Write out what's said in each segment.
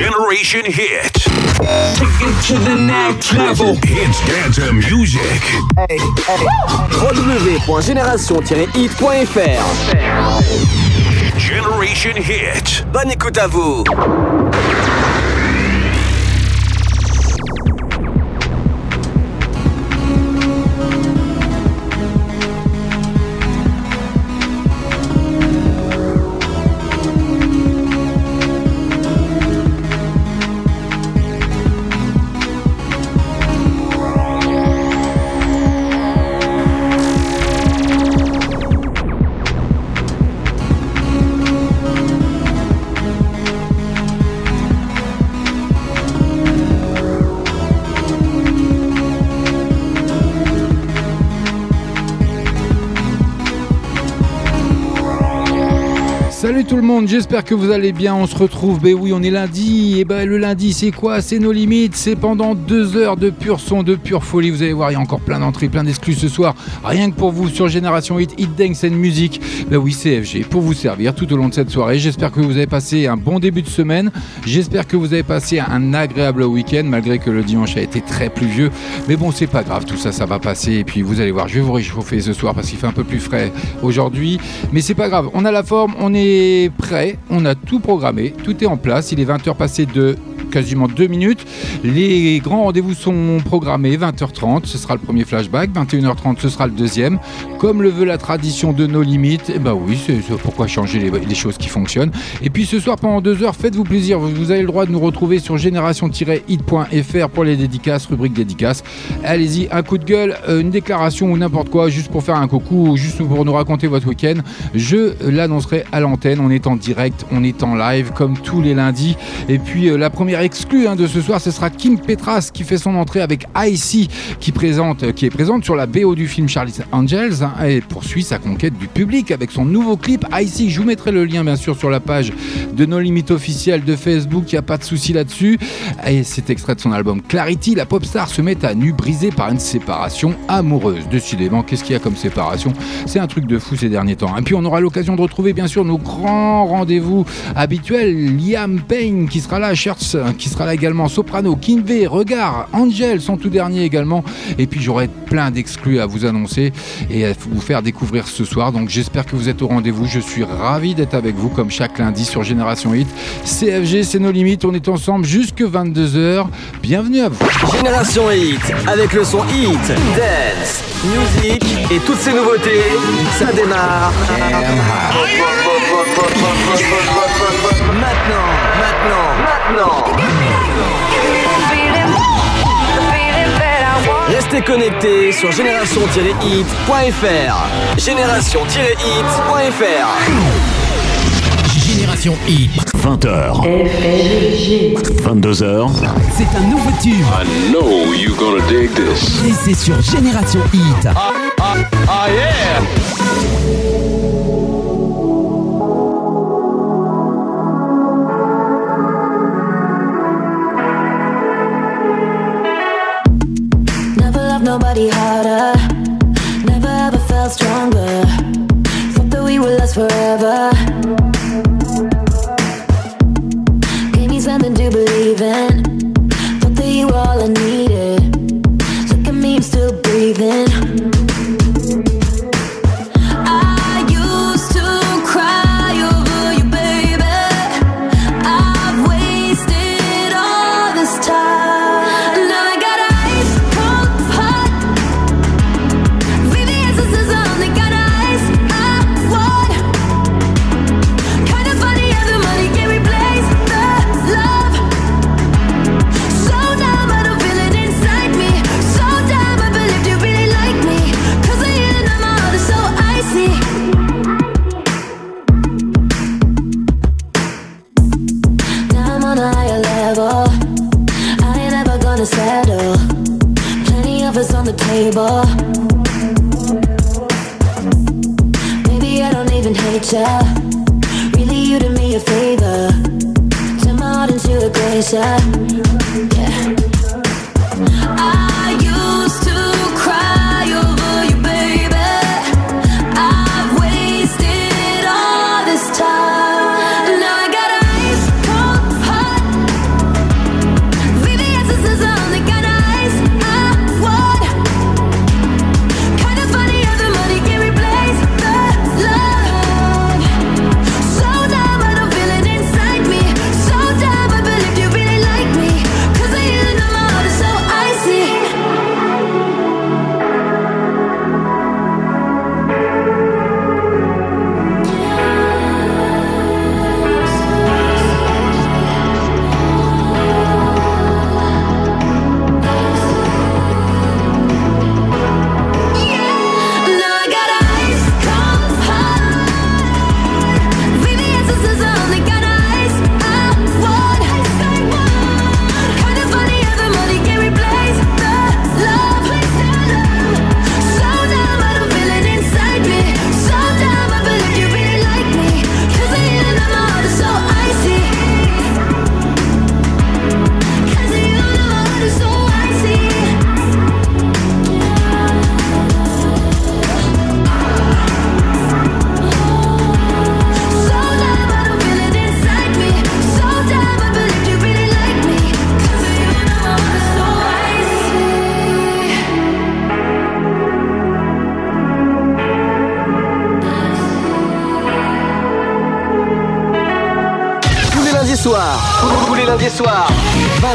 Generation Hit. Take it to the next level. Hits dance music. Hey, hey. www.génération-hit.fr Generation Hit. Bonne écoute à vous. Tout le monde, j'espère que vous allez bien. On se retrouve, ben oui, on est lundi. Et ben le lundi, c'est quoi? C'est nos limites. C'est pendant deux heures de pur son, de pure folie. Vous allez voir, il y a encore plein d'entrées, plein d'exclus ce soir. Rien que pour vous sur Génération 8, Hit Dance and Music. Ben oui, CFG pour vous servir tout au long de cette soirée. J'espère que vous avez passé un bon début de semaine. J'espère que vous avez passé un agréable week-end, malgré que le dimanche a été très pluvieux. Mais bon, c'est pas grave, tout ça, ça va passer. Et puis vous allez voir, je vais vous réchauffer ce soir parce qu'il fait un peu plus frais aujourd'hui. Mais c'est pas grave, on a la forme, on est prêt, on a tout programmé, tout est en place. Il est 20h passé de quasiment deux minutes. Les grands rendez-vous sont programmés 20h30, ce sera le premier flashback, 21h30 ce sera le deuxième. Comme le veut la tradition de nos limites, et eh ben oui, c'est pourquoi changer les, choses qui fonctionnent. Et puis ce soir pendant deux heures, faites-vous plaisir, vous avez le droit de nous retrouver sur génération-hit.fr pour les dédicaces, rubrique dédicaces. Allez-y, un coup de gueule, euh, une déclaration ou n'importe quoi, juste pour faire un coucou ou juste pour nous raconter votre week-end. Je l'annoncerai à l'antenne, on est en direct, on est en live comme tous les lundis. Et puis euh, la première exclue hein, de ce soir, ce sera Kim Petras qui fait son entrée avec IC qui, présente, qui est présente sur la BO du film Charlie's Angels hein, et poursuit sa conquête du public avec son nouveau clip IC. Je vous mettrai le lien bien sûr sur la page de nos limites officielles de Facebook, il n'y a pas de souci là-dessus. Et c'est extrait de son album Clarity, la pop star se met à nu brisée par une séparation amoureuse. Décidément, qu'est-ce qu'il y a comme séparation? C'est un truc de fou ces derniers temps. Et puis on aura l'occasion de retrouver bien sûr nos grands rendez-vous habituels. Liam Payne qui sera là, Shirts qui sera là également, Soprano, Kinvey, Regard, Angel, son tout dernier également. Et puis j'aurai plein d'exclus à vous annoncer et à vous faire découvrir ce soir. Donc j'espère que vous êtes au rendez-vous. Je suis ravi d'être avec vous comme chaque lundi sur Génération Hit. CFG, c'est nos limites. On est ensemble jusque 22h. Bienvenue à vous. Génération Hit, avec le son Hit, Dance, Music et toutes ces nouveautés, ça démarre. Maintenant, maintenant, maintenant. Restez connectés sur génération-hit.fr. Génération-hit.fr. Génération Hit. 20h. 22h. C'est un nouveau tube. I know you're gonna dig this. Et c'est sur Génération Hit. Ah, ah, ah yeah! Nobody harder. Never ever felt stronger. Thought that we would last forever.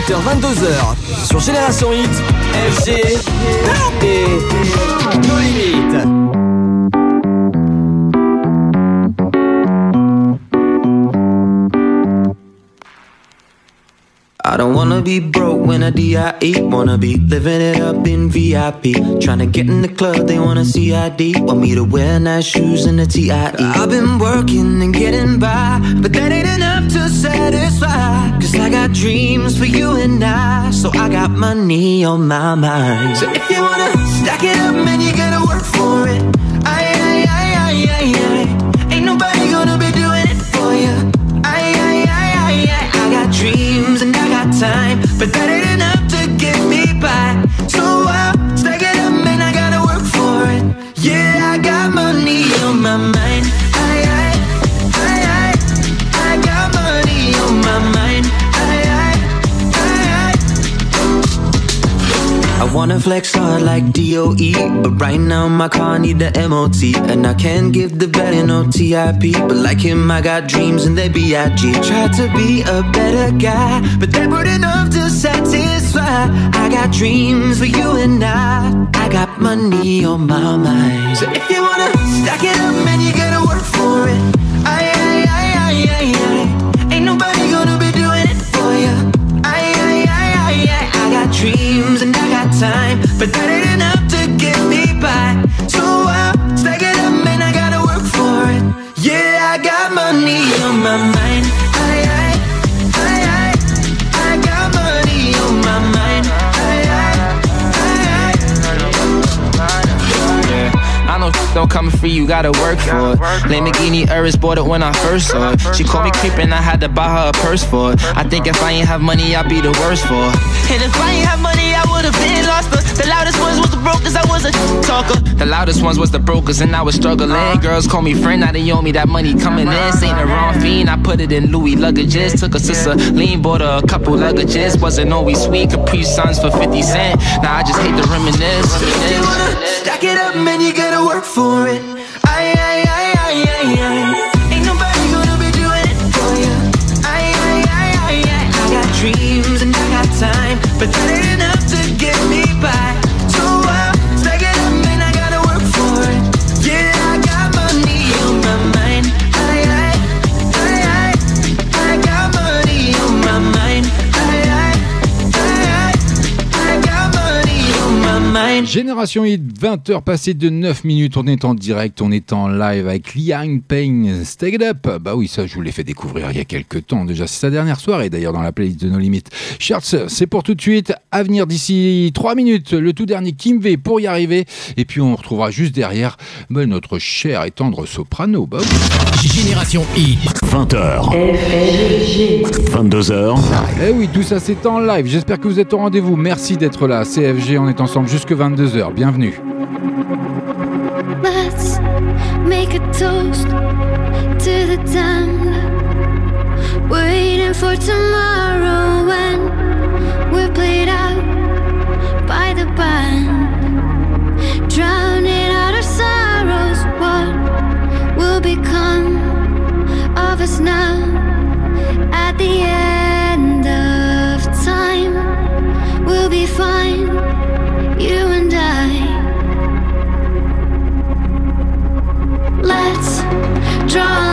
20h, 22h, sur Génération Hit, I DIE. Wanna be living it up in VIP. Tryna get in the club, they wanna see ID. Want me to wear nice shoes and a TIE. I've been working and getting by, but that ain't enough to satisfy. Cause I got dreams for you and I, so I got money on my mind. So if you wanna stack it up, man, you gotta work for it. Aye, aye, aye, aye, aye. Ain't nobody gonna be doing it for you. Aye, aye, aye, aye, aye. I got dreams and I got time, but that ain't Flex hard like DOE, but right now my car need the MOT, and I can't give the better no TIP. But like him, I got dreams and they B.I.G. Try to be a better guy, but that weren't enough to satisfy. I got dreams for you and I. I got money on my mind. So if you wanna stack it up, man, you gotta work for it. But that ain't enough to get me by. So I'll stack it up and I gotta work for it. Yeah, I got money on my mind. Aye, aye. I got money on my mind. Aye, aye, aye, Yeah, I know don't come free, you gotta work for it. Lamborghini Urus bought it when I first saw it. She called me creepin', I had to buy her a purse for it. I think if I ain't have money, I'd be the worst for it. And if I ain't have money, I would've been lost. The, loudest ones was the brokers, I was a talker. The loudest ones was the brokers, and I was struggling. Girls call me friend, now they owe me that money coming in. Ain't the wrong fiend, I put it in Louis luggages. Took a sister, lean, bought her a couple luggages. Wasn't always sweet, Capri Suns for 50 cent. Now I just hate to reminisce. If you wanna stack it up, man, you gotta work for it. Aye, aye, aye, aye. I got dreams and I got time, but that ain't Génération Hit, 20h passées de 9 minutes, on est en direct, on est en live avec Liang Payne, Stay It Up. Bah oui, ça je vous l'ai fait découvrir il y a quelques temps déjà, c'est sa dernière soirée d'ailleurs dans la playlist de nos limites. Shirts, c'est pour tout de suite, à venir d'ici 3 minutes, le tout dernier Kim V pour y arriver, et puis on retrouvera juste derrière bah, notre cher et tendre soprano. Bah oui. Génération Hit. 20h. 22h. Eh oui, tout ça c'est en live, j'espère que vous êtes au rendez-vous, merci d'être là, CFG, on est ensemble jusque 22h, bienvenue. Let's make a toast to the damned. Waiting for tomorrow when we're played out by the band. Drowning out our sorrows, what will become of us now at the end drunk.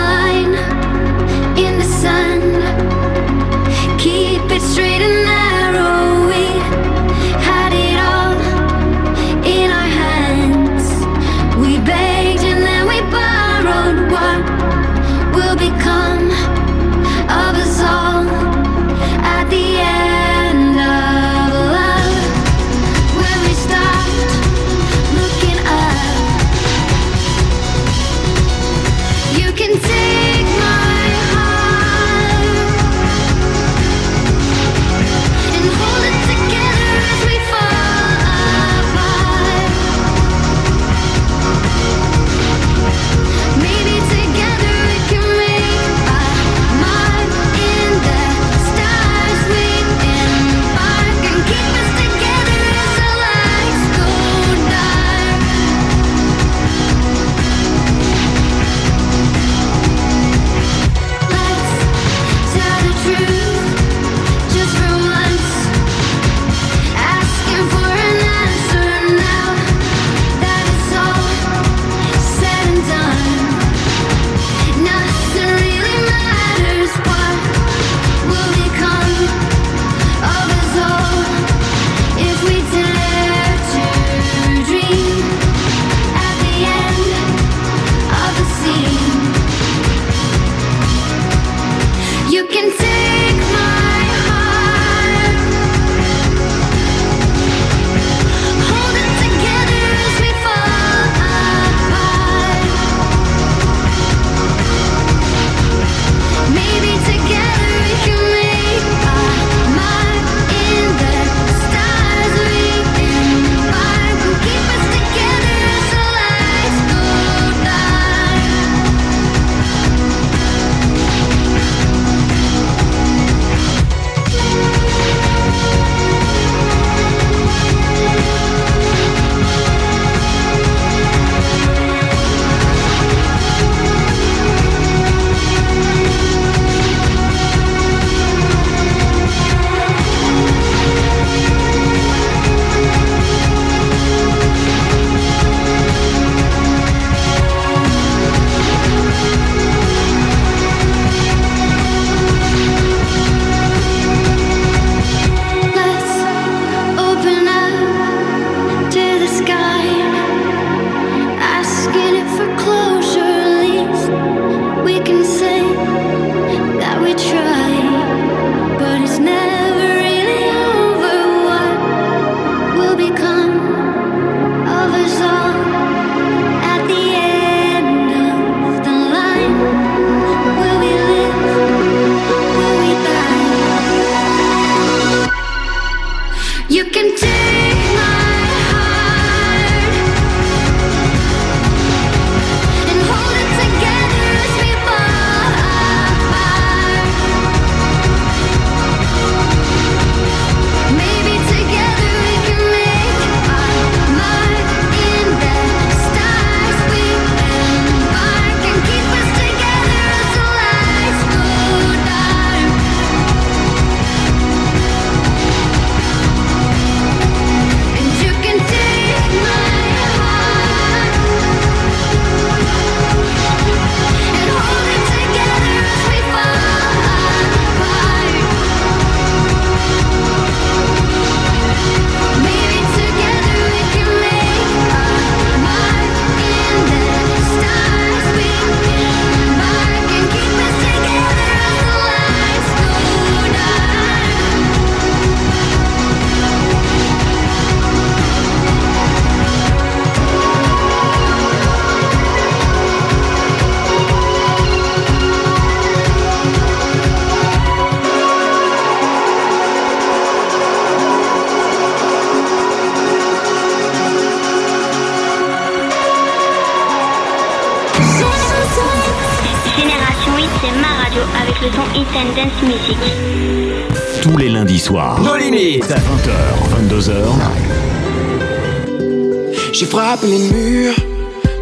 Les murs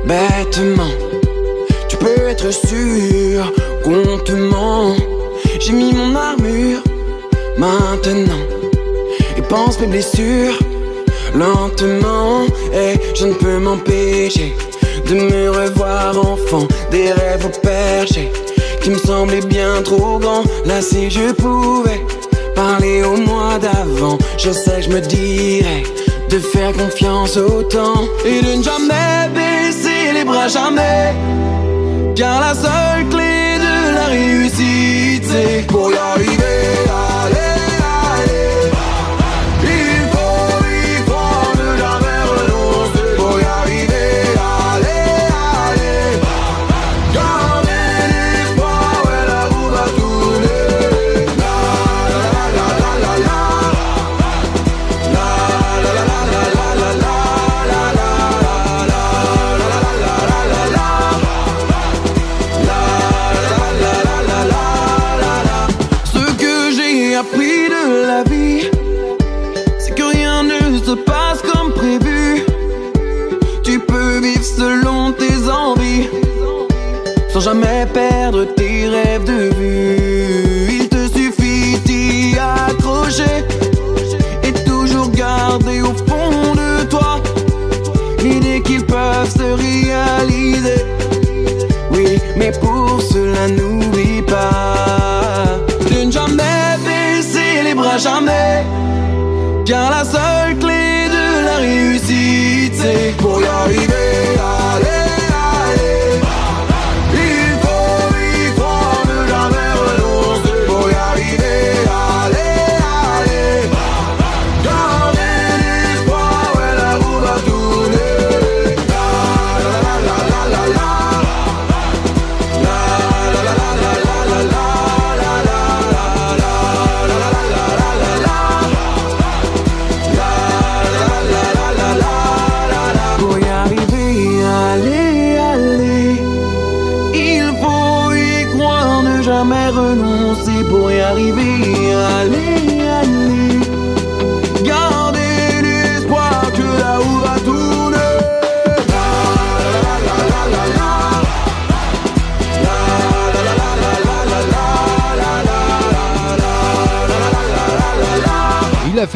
bêtement. Tu peux être sûr qu'on te ment. J'ai mis mon armure maintenant et pense mes blessures lentement. Et je ne peux m'empêcher de me revoir enfant. Des rêves au perché qui me semblaient bien trop grands. Là, si je pouvais parler au mois d'avant, je sais que je me dirais de faire confiance au temps et de ne jamais baisser les bras, jamais. Car la seule clé de la réussite, c'est pour y arriver.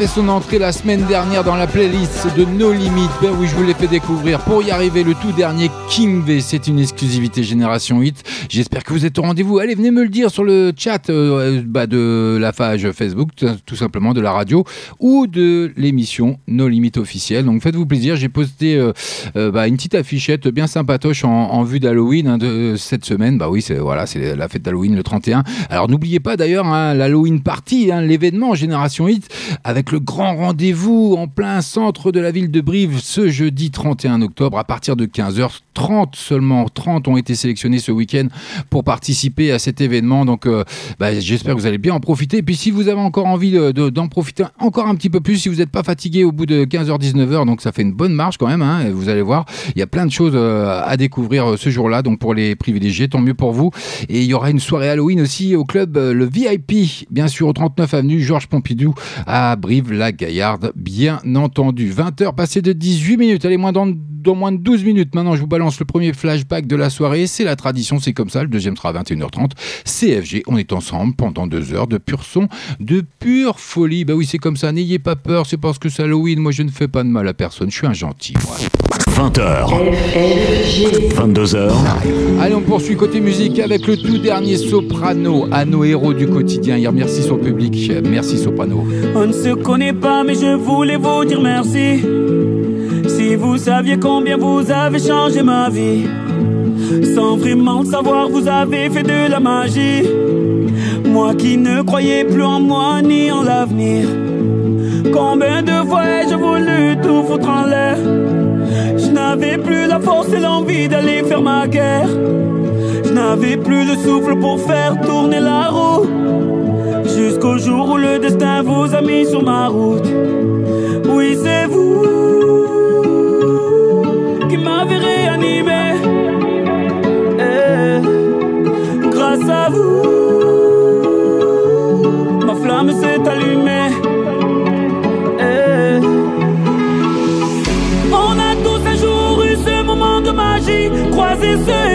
Son entrée la semaine dernière dans la playlist de No Limit. Ben oui, je vous l'ai fait découvrir. Pour y arriver, le tout dernier King V, c'est une exclusivité Génération Hit. J'espère que vous êtes au rendez-vous. Allez, venez me le dire sur le chat euh, bah, de la page Facebook, tout- simplement de la radio, ou de l'émission No Limit officielle. Donc faites-vous plaisir. J'ai posté euh, euh, bah, une petite affichette bien sympatoche en, en vue d'Halloween hein, de cette semaine. Bah oui, c'est voilà, c'est la fête d'Halloween le 31. Alors n'oubliez pas d'ailleurs hein, l'Halloween Party, hein, l'événement Génération Hit, avec le grand rendez-vous en plein centre de la ville de Brive ce jeudi 31 octobre à partir de 15h. 30 seulement, 30 ont été sélectionnés ce week-end pour participer à cet événement. Donc euh, bah, j'espère que vous allez bien en profiter. Et puis si vous avez encore envie de- de- d'en profiter encore un petit peu plus, si vous n'êtes pas fatigué au bout de 15h, 19h, donc ça fait une bonne marche quand même. hein, vous allez voir, il y a plein de choses euh, à découvrir euh, ce jour-là. Donc pour les privilégiés, tant mieux pour vous. Et il y aura une soirée Halloween aussi au club le VIP, bien sûr au 39 avenue Georges Pompidou à Brive-la-Gaillarde, bien entendu. 20h passées de 18 minutes, allez moins dans, dans moins de 12 minutes. Maintenant, je vous balance le premier flashback de la soirée. C'est la tradition, c'est comme ça. Le deuxième sera à 21h30. CFG, on est ensemble pendant deux heures de pur son, de pure folie. Bah oui, c'est comme ça. N'ayez pas peur, c'est parce que c'est Halloween. Moi, je ne fais pas de mal à personne. Je suis un gentil, moi. 20h, 22h, Allez, on poursuit côté musique avec le tout dernier soprano à nos héros du quotidien. Il remercie son public. Merci, soprano. On ne se connaît pas, mais je voulais vous dire merci. Vous saviez combien vous avez changé ma vie, sans vraiment le savoir, vous avez fait de la magie. Moi qui ne croyais plus en moi ni en l'avenir. Combien de fois ai-je voulu tout foutre en l'air? Je n'avais plus la force et l'envie d'aller faire ma guerre. Je n'avais plus le souffle pour faire tourner la roue. Jusqu'au jour où le destin vous a mis sur ma route. Oui, c'est vous Eh, grâce à vous, ma flamme s'est allumée. Eh, on a tous un jour eu ce moment de magie, croisé ce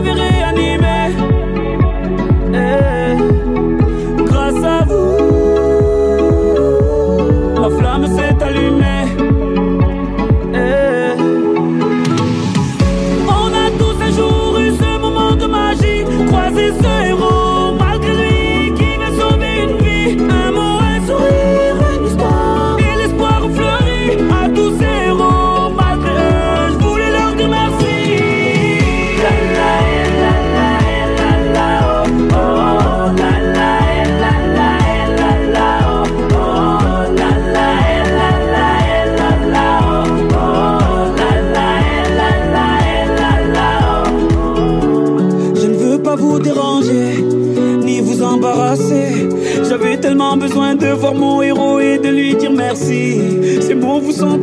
m'avez réanimé. Eh, grâce à vous, ma flamme s'est allumée.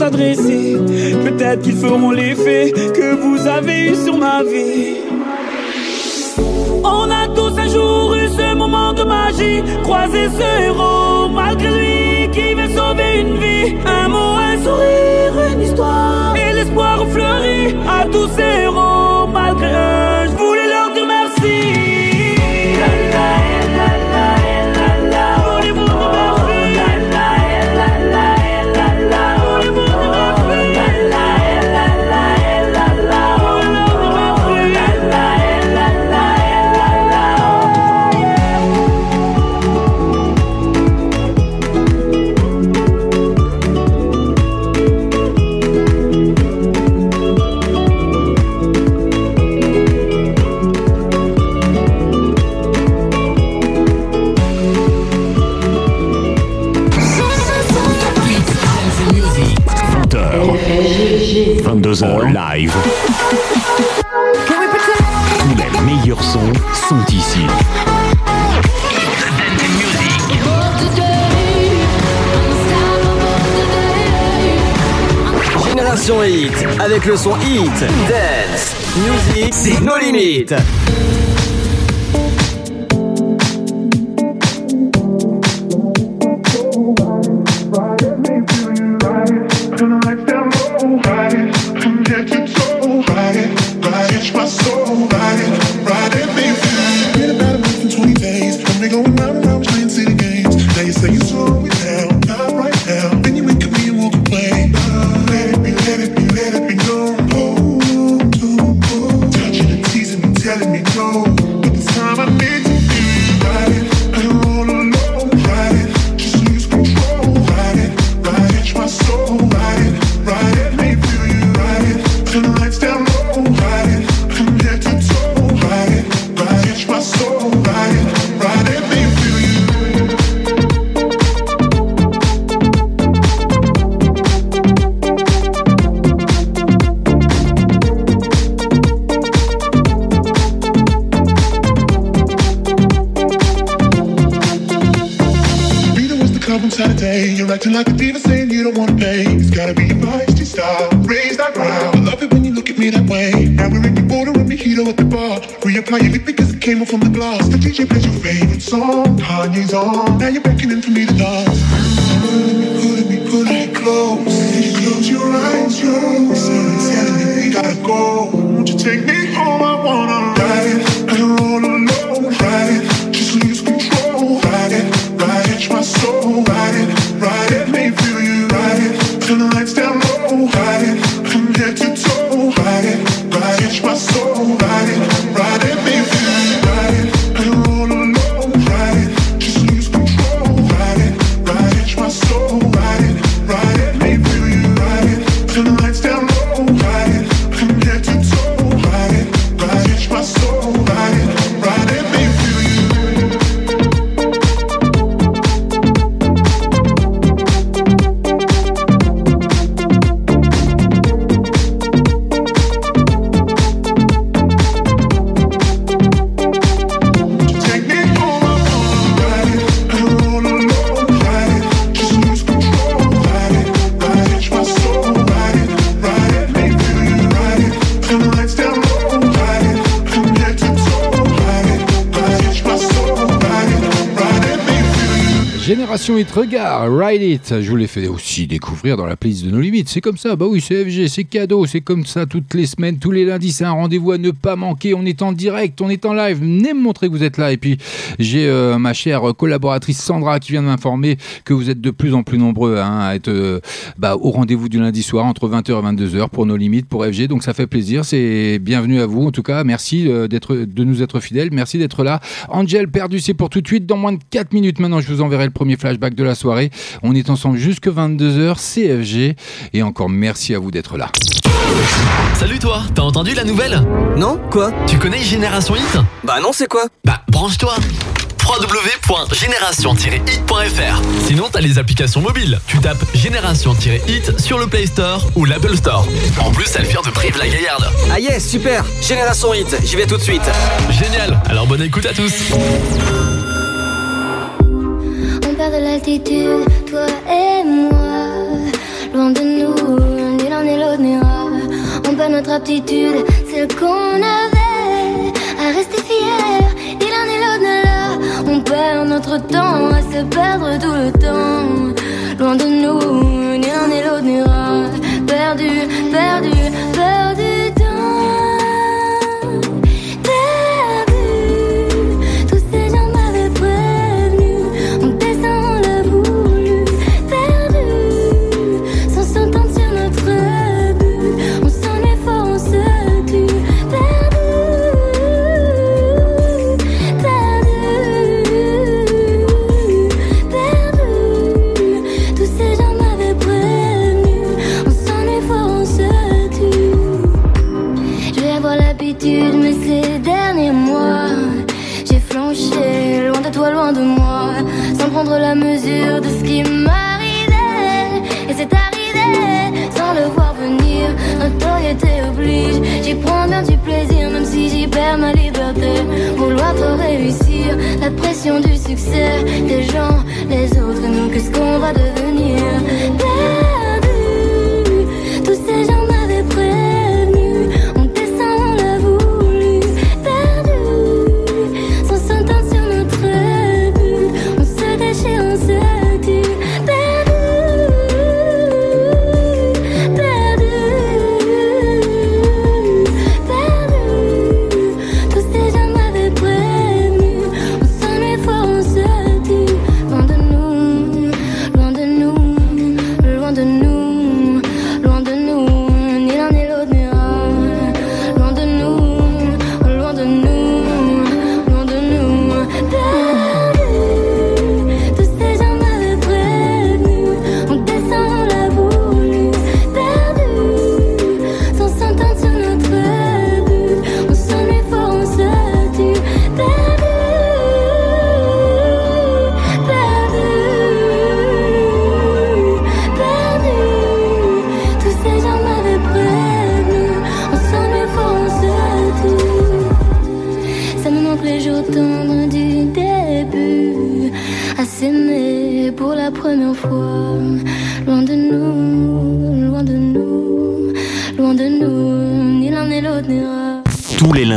Peut-être qu'ils feront l'effet que vous avez eu sur ma vie. On a tous un jour eu ce moment de magie, croisé ce héros malgré lui qui veut sauver une vie. Un mot, un sourire, une histoire et l'espoir fleurit à tous ces héros. 22h en live. Tous les meilleurs sons sont ici. Génération Hit, avec le son Hit, Dance, Music, c'est nos limites. Regarde, Ride It. Je vous l'ai fait aussi découvrir dans la playlist de nos limites. C'est comme ça, bah oui, c'est FG, c'est cadeau, c'est comme ça toutes les semaines, tous les lundis. C'est un rendez-vous à ne pas manquer. On est en direct, on est en live. Venez me montrer que vous êtes là. Et puis, j'ai euh, ma chère collaboratrice Sandra qui vient de m'informer que vous êtes de plus en plus nombreux hein, à être euh, bah, au rendez-vous du lundi soir entre 20h et 22h pour nos limites, pour FG. Donc ça fait plaisir. C'est bienvenue à vous. En tout cas, merci euh, d'être, de nous être fidèles. Merci d'être là. Angel perdu, c'est pour tout de suite. Dans moins de 4 minutes maintenant, je vous enverrai le premier flashback de la soirée. On est ensemble jusque 22h, CFG. Et encore merci à vous d'être là. Salut toi, t'as entendu la nouvelle? Non Quoi? Tu connais Génération Hit? Bah non, c'est quoi? Bah branche-toi www.génération-hit.fr Sinon t'as les applications mobiles. Tu tapes Génération-hit sur le Play Store ou l'Apple Store. En plus, elle vient de Brive la Gaillarde. Ah yes, super Génération Hit, j'y vais tout de suite. Génial, alors bonne écoute à tous. On perd de l'altitude, toi et moi. Loin de nous, ni l'un ni l'autre n'ira. On perd notre aptitude, celle qu'on avait. À rester fier, ni l'un ni l'autre n'est là. On perd notre temps à se perdre tout le temps. Loin de nous, ni l'un ni l'autre n'ira. Perdu, perdu, perdu prends bien du plaisir, même si j'y perds ma liberté. Vouloir trop réussir, la pression du succès, des gens, les autres, nous, qu'est-ce qu'on va devenir?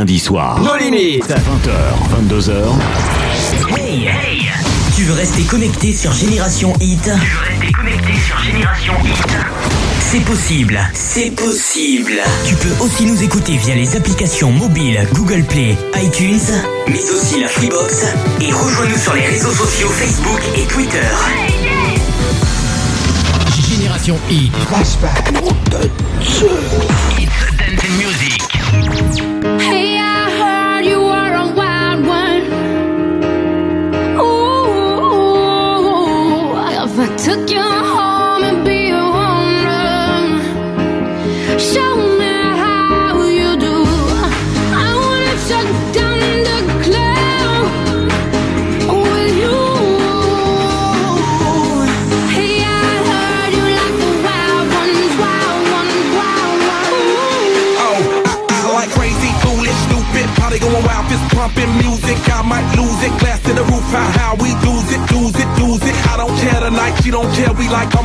Lundis soirs. Nos limites 20h, 22h. Hey, hey Tu veux rester connecté sur Génération Hit? Tu veux rester connecté sur Génération Hit? C'est possible, c'est possible. Tu peux aussi nous écouter via les applications mobiles Google Play, iTunes, mais aussi la Freebox. Et rejoins-nous sur les réseaux sociaux Facebook et Twitter. Génération Hit. Flashback.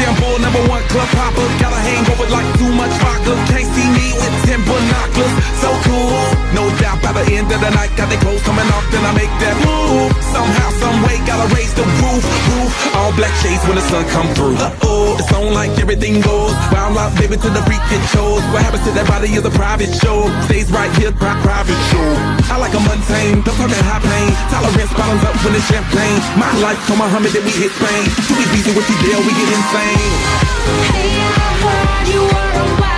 shampoo, number one club hopper. Got a hangover like too much vodka. Can't see me with ten binoculars. So cool. By the end of the night, got the clothes coming off, then I make that move. Somehow, some way, gotta raise the roof. Roof. All black shades when the sun come through. Uh oh, it's on like everything goes. Wild out, baby, to the freak it shows. What happens to that body is a private show. Stays right here, pri- private show. I like a mundane, don't talk that high pain. Tolerance bottoms up when it's champagne. My life, come Muhammad, then we hit Spain. Too easy with you, deal, we get insane. Hey, I heard you were a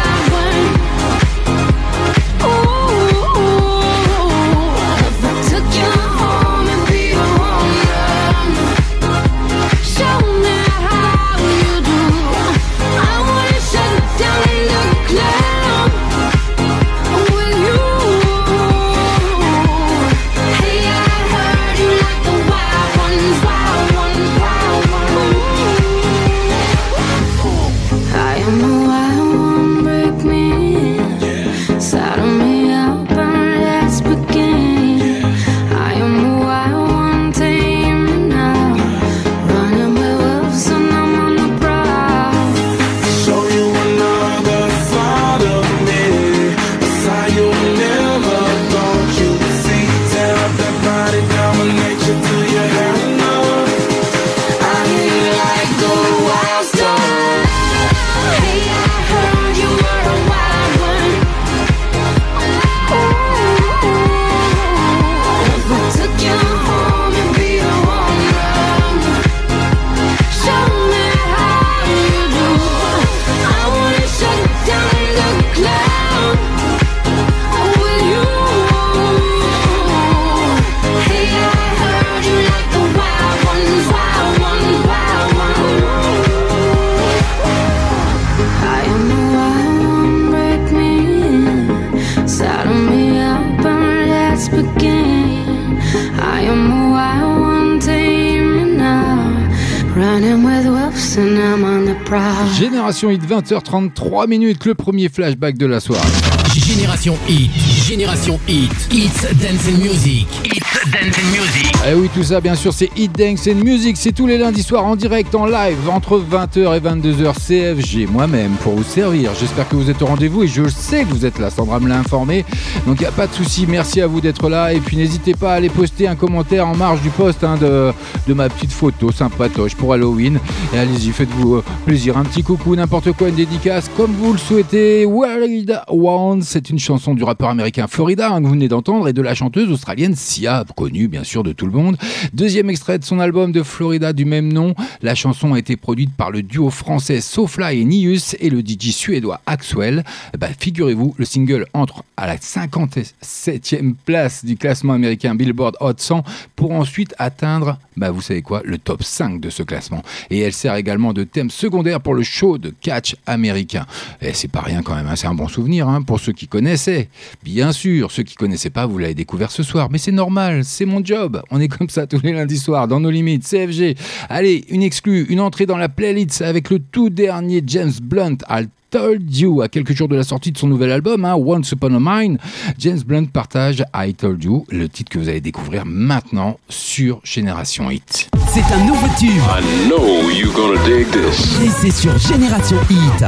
Génération Hit 20h33 minutes, le premier flashback de la soirée. Génération Hit, Génération Hit, It's Dance and Music, It's Dance and Music. Eh oui, tout ça, bien sûr, c'est Hit Dance and Music. C'est tous les lundis soirs en direct, en live, entre 20h et 22h. CFG, moi-même, pour vous servir. J'espère que vous êtes au rendez-vous et je sais que vous êtes là. Sandra me l'a informé. Donc, il n'y a pas de souci. Merci à vous d'être là. Et puis, n'hésitez pas à aller poster un commentaire en marge du post hein, de, de ma petite photo sympatoche pour Halloween. Et allez-y, faites-vous euh, plaisir. Un petit coucou, n'importe quoi, une dédicace, comme vous le souhaitez. Walida One, c'est une chanson du rappeur américain Florida hein, que vous venez d'entendre et de la chanteuse australienne Sia, connue bien sûr de tout le monde. Deuxième extrait de son album de Florida du même nom. La chanson a été produite par le duo français Sofly et Nius et le DJ suédois Axwell. Eh ben, Figurez-vous, le single entre à la 57e place du classement américain Billboard Hot 100 pour ensuite atteindre, bah, vous savez quoi, le top 5 de ce classement. Et elle sert également de thème secondaire pour le show de catch américain. Et c'est pas rien quand même, hein, c'est un bon souvenir hein, pour ceux qui connaissaient. Bien sûr, ceux qui connaissaient pas, vous l'avez découvert ce soir, mais c'est normal, c'est mon job. On est comme ça tous les lundis soirs, dans nos limites, CFG. Allez, une exclue, une entrée dans la playlist avec le tout dernier James Blunt, I'll Told You, à quelques jours de la sortie de son nouvel album, hein, Once Upon a Mine, James Blunt partage I Told You, le titre que vous allez découvrir maintenant sur Génération Hit. C'est un nouveau tube. I know you're gonna dig this. Et c'est sur Génération Hit.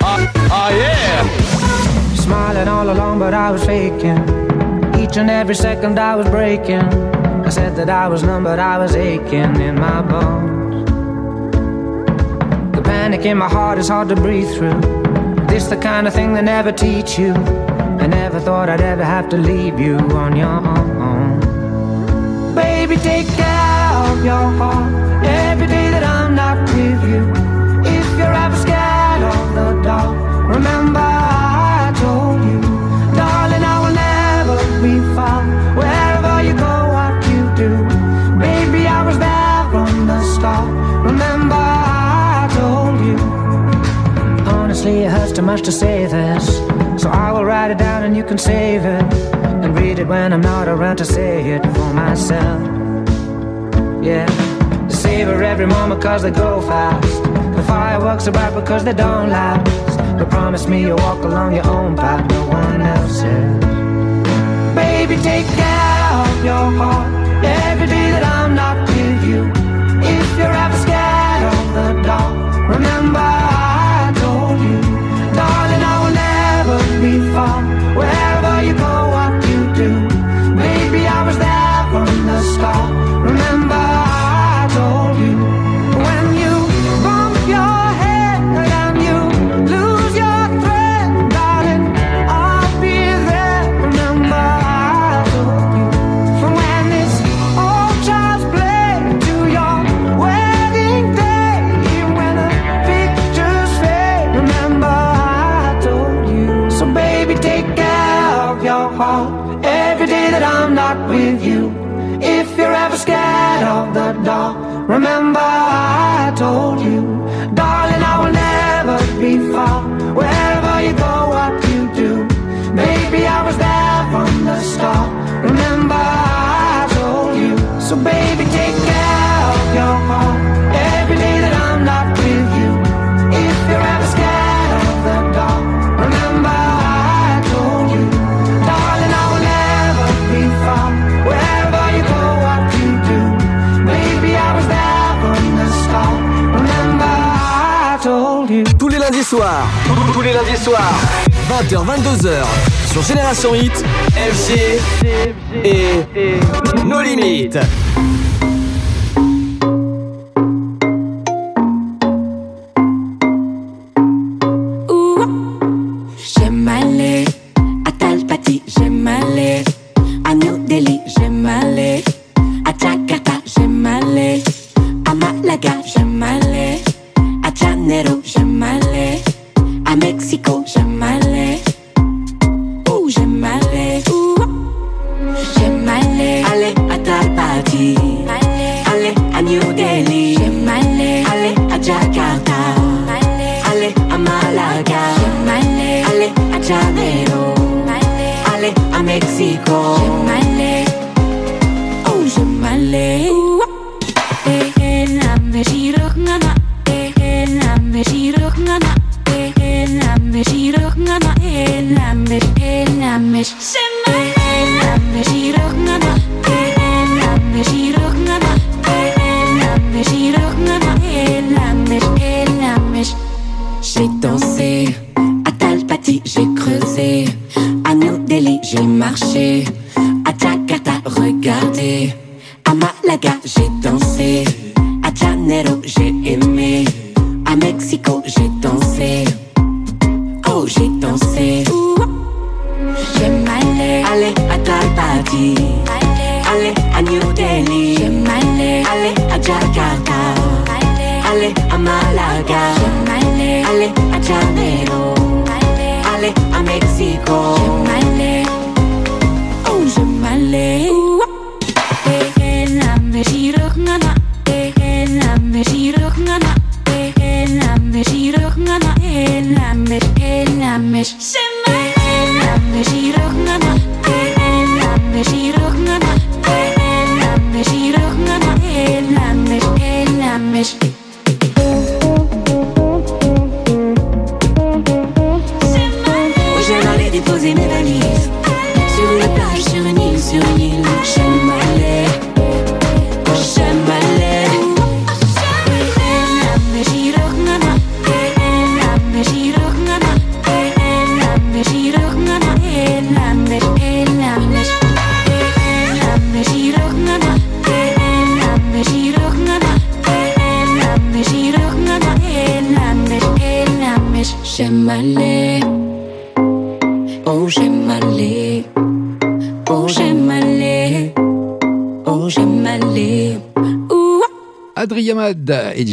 Ah yeah! smiling all along, but I was faking. Each and every second I was breaking. I said that I was numb, but I was aching in my bones. The panic in my heart is hard to breathe through. This the kind of thing they never teach you. I never thought I'd ever have to leave you on your own. Baby, take care of your heart every day that I'm not with you. If you're ever scared of the dark, remember. stop. Remember, I told you. Honestly, it hurts too much to say this. So I will write it down and you can save it. And read it when I'm not around to say it for myself. Yeah. Savor every moment cause they go fast. The fireworks are bright because they don't last. But promise me you'll walk along your own path, no one else's. Baby, take out your heart every day that I Tous les lundis soirs. 20h, 22h. Sur Génération Hit, FG et Nos Limites.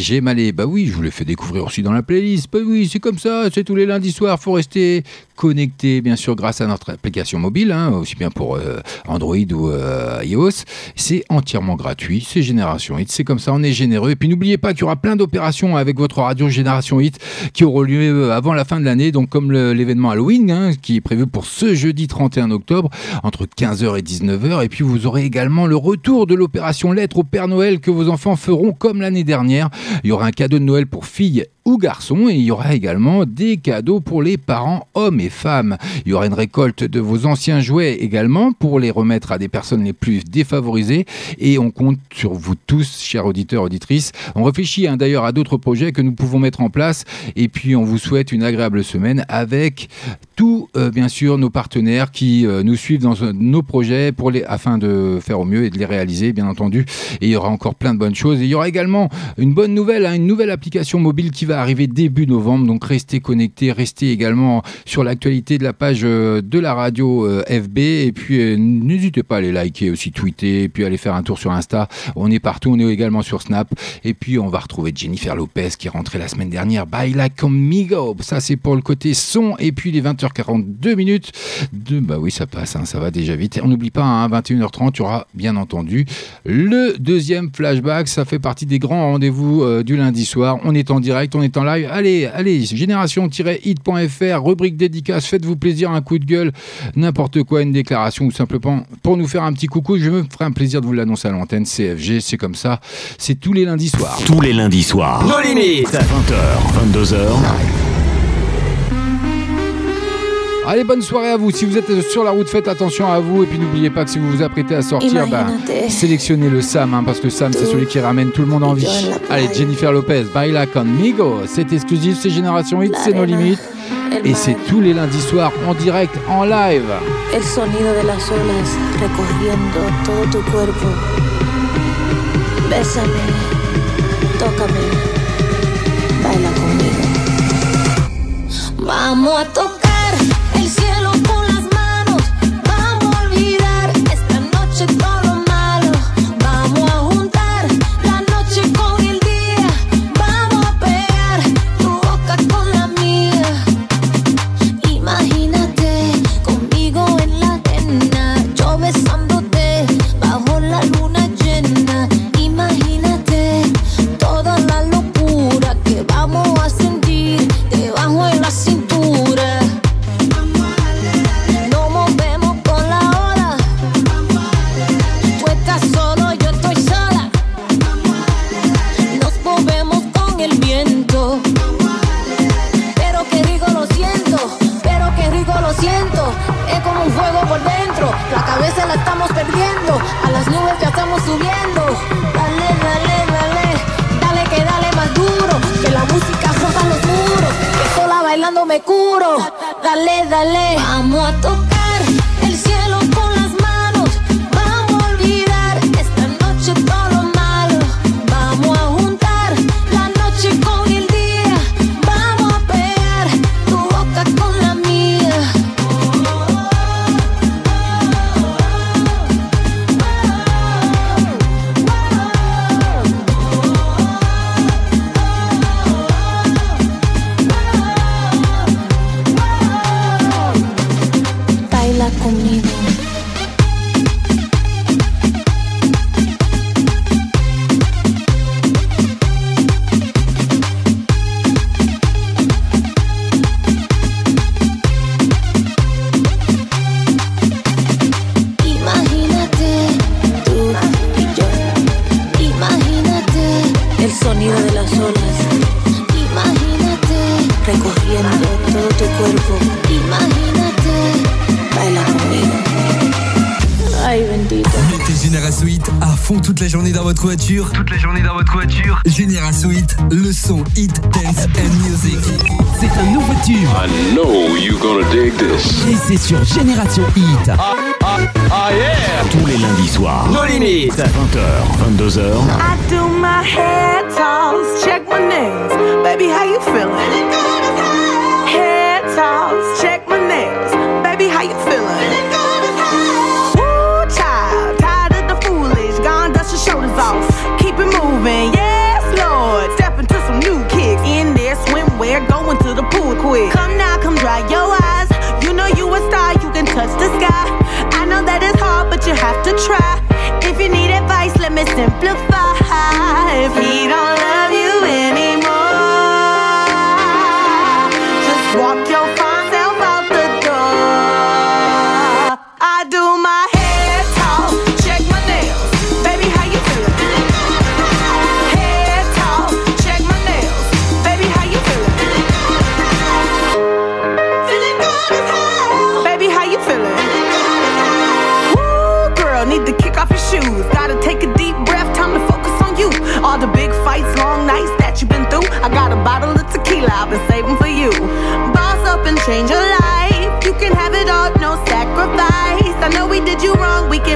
DJ Malé, bah oui, je vous l'ai fait découvrir aussi dans la playlist. Bah oui, c'est comme ça, c'est tous les lundis soirs, faut rester connecté, bien sûr, grâce à notre application mobile, hein, aussi bien pour euh, Android ou euh, iOS. C'est entièrement gratuit, c'est Génération Hit, c'est comme ça, on est généreux. Et puis n'oubliez pas qu'il y aura plein d'opérations avec votre radio Génération Hit qui auront lieu euh, avant la fin de l'année, donc comme l'événement Halloween, hein, qui est prévu pour ce jeudi 31 octobre, entre 15h et 19h. Et puis vous aurez également le retour de l'opération Lettre au Père Noël que vos enfants feront comme l'année dernière. Il y aura un cadeau de Noël pour filles ou garçons et il y aura également des cadeaux pour les parents hommes et femmes. Il y aura une récolte de vos anciens jouets également pour les remettre à des personnes les plus défavorisées et on compte sur vous tous, chers auditeurs, auditrices. On réfléchit hein, d'ailleurs à d'autres projets que nous pouvons mettre en place et puis on vous souhaite une agréable semaine avec tous euh, bien sûr nos partenaires qui euh, nous suivent dans euh, nos projets pour les, afin de faire au mieux et de les réaliser bien entendu. Et il y aura encore plein de bonnes choses. Et il y aura également une bonne nouvelle, hein, une nouvelle application mobile qui va arriver début novembre. Donc restez connectés, restez également sur l'actualité de la page euh, de la radio euh, FB et puis n'hésitez pas à les liker aussi tweeter et puis aller faire un tour sur Insta. On est partout, on est également sur Snap. Et puis on va retrouver Jennifer Lopez qui est rentrée la semaine dernière. Baila Conmigo. Ça c'est pour le côté son. Et puis les 20h42 minutes de, bah oui ça passe, hein, ça va déjà vite. On n'oublie pas, hein, 21h30 il y aura bien entendu le deuxième flashback. Ça fait partie des grands rendez-vous euh, du lundi soir. On est en direct, on est en live. Allez, allez, génération-hit.fr rubrique dédicace, faites-vous plaisir un coup de gueule, n'importe quoi, une déclaration ou simplement pour nous faire un petit coucou. Je me ferai un plaisir de vous l'annoncer à l'antenne. CFG, c'est comme ça. C'est tous les lundis soirs. Tous les lundis soirs. Nos limites. 20h, 22h. Allez, bonne soirée à vous. Si vous êtes sur la route, faites attention à vous. Et puis n'oubliez pas que si vous vous apprêtez à sortir, bah, sélectionnez le Sam, hein, parce que Sam, c'est celui qui ramène tout le monde en vie. Allez, Jennifer Lopez, Baila Conmigo. C'est exclusif, c'est Génération Hit, c'est nos limites. Et c'est tous les lundis soirs en direct, en live. El sonido de las olas recorriendo todo tu cuerpo. Bésame, tócame, baila conmigo. Vamos a tocar Dale, dale, vamos a tocar votre voiture. Toute la journée dans votre voiture. Génération Hit, le son hit, dance and music. C'est un nouveau tube. I know you're gonna dig this. Et c'est sur Génération Hit. Tous les lundis soirs. Nos limites. 20h, 22h. I do my toss, to try. If you need advice, let me simplify. If he don't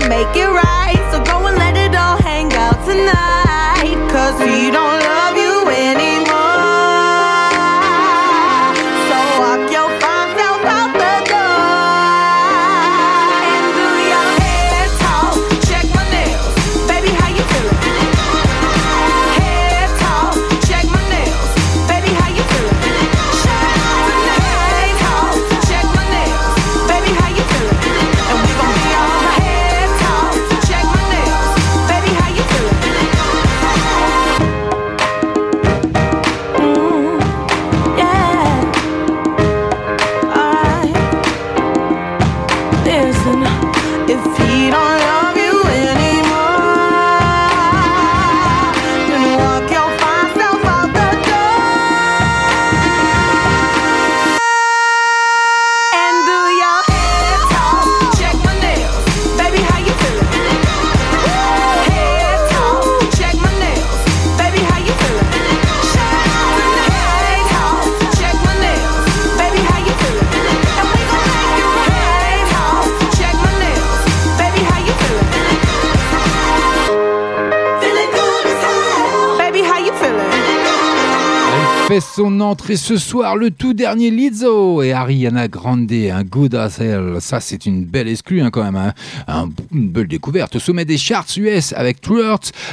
make it right. Son entrée ce soir, le tout dernier Lizzo et Ariana Grande, un good as hell. Ça, c'est une belle exclue hein, quand même, hein. Un- une belle découverte. Au sommet des charts US avec True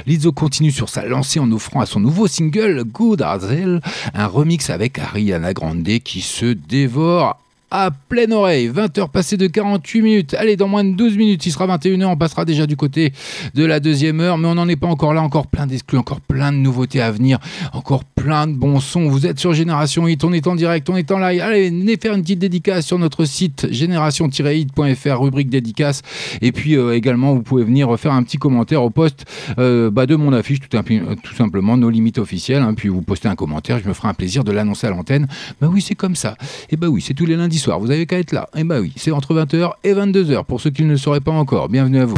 Lizzo continue sur sa lancée en offrant à son nouveau single Good as hell un remix avec Ariana Grande qui se dévore à pleine oreille. 20h passées de 48 minutes. Allez, dans moins de 12 minutes, il sera 21h. On passera déjà du côté de la deuxième heure, mais on n'en est pas encore là. Encore plein d'exclus, encore plein de nouveautés à venir, encore plein de bons sons. Vous êtes sur Génération Hit, on est en direct, on est en live. Allez, venez faire une petite dédicace sur notre site génération-hit.fr, rubrique dédicace. Et puis euh, également, vous pouvez venir faire un petit commentaire au poste euh, bah, de mon affiche, euh, tout simplement, nos limites officielles. hein. puis vous postez un commentaire, je me ferai un plaisir de l'annoncer à l'antenne. Bah oui, c'est comme ça. Et bah oui, c'est tous les lundis soirs. Vous avez qu'à être là. Et bah oui, c'est entre 20h et 22h pour ceux qui ne le sauraient pas encore. Bienvenue à vous.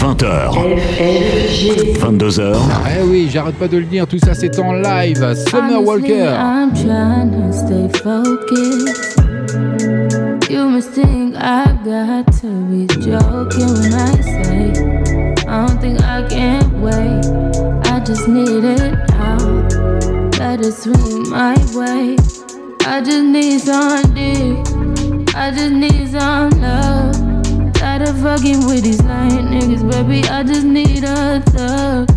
20h. 22h. Eh oui, j'arrête pas de le dire, tout ça c'est en live. Summer Walker. I'm trying to stay focused. You must think I got to be joking when I say I don't think I can wait. I just need it now. Let it swing my way. I just need some dick. I just need some love. Tired of fucking with these lying niggas, baby. I just need a thug.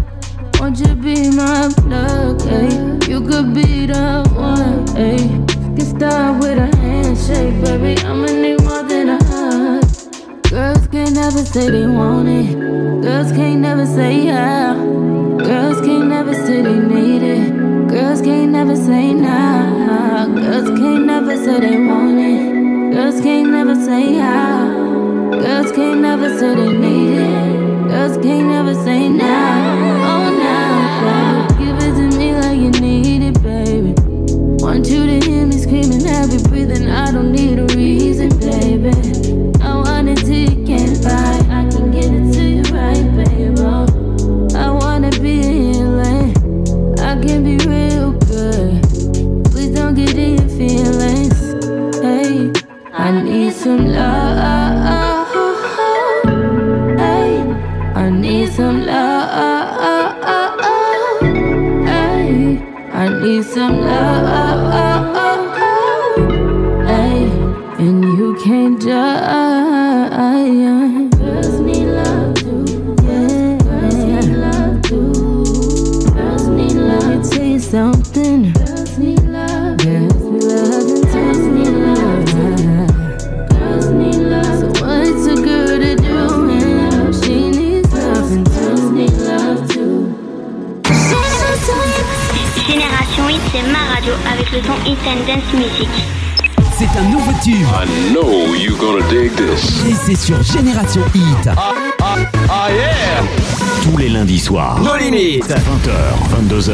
Won't you be my plug, ayy? You could be the one, ayy. Can start with a handshake, baby. I'ma need more than a hug. Girls can't never say they want it. Girls can't never say how. Girls can't never say they need it. Can't never say nah. Girls can't never say they want it. Girls can't never say how. Girls can't never say they need it. Girls can't never say nah. Oh, nah. Give it to me like you need it, baby. Want you to hear me screaming every breathing. I don't need a reason, le son Hit and Dance Music. C'est un nouveau tube. I know you're gonna dig this. Et c'est sur Génération Hit. Ah yeah! Tous les lundis soirs. Nos limites. 20h, 22h.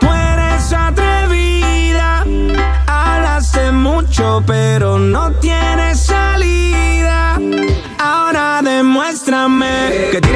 Tú eres atrevida, hablas de mucho, pero no tienes Háblame, que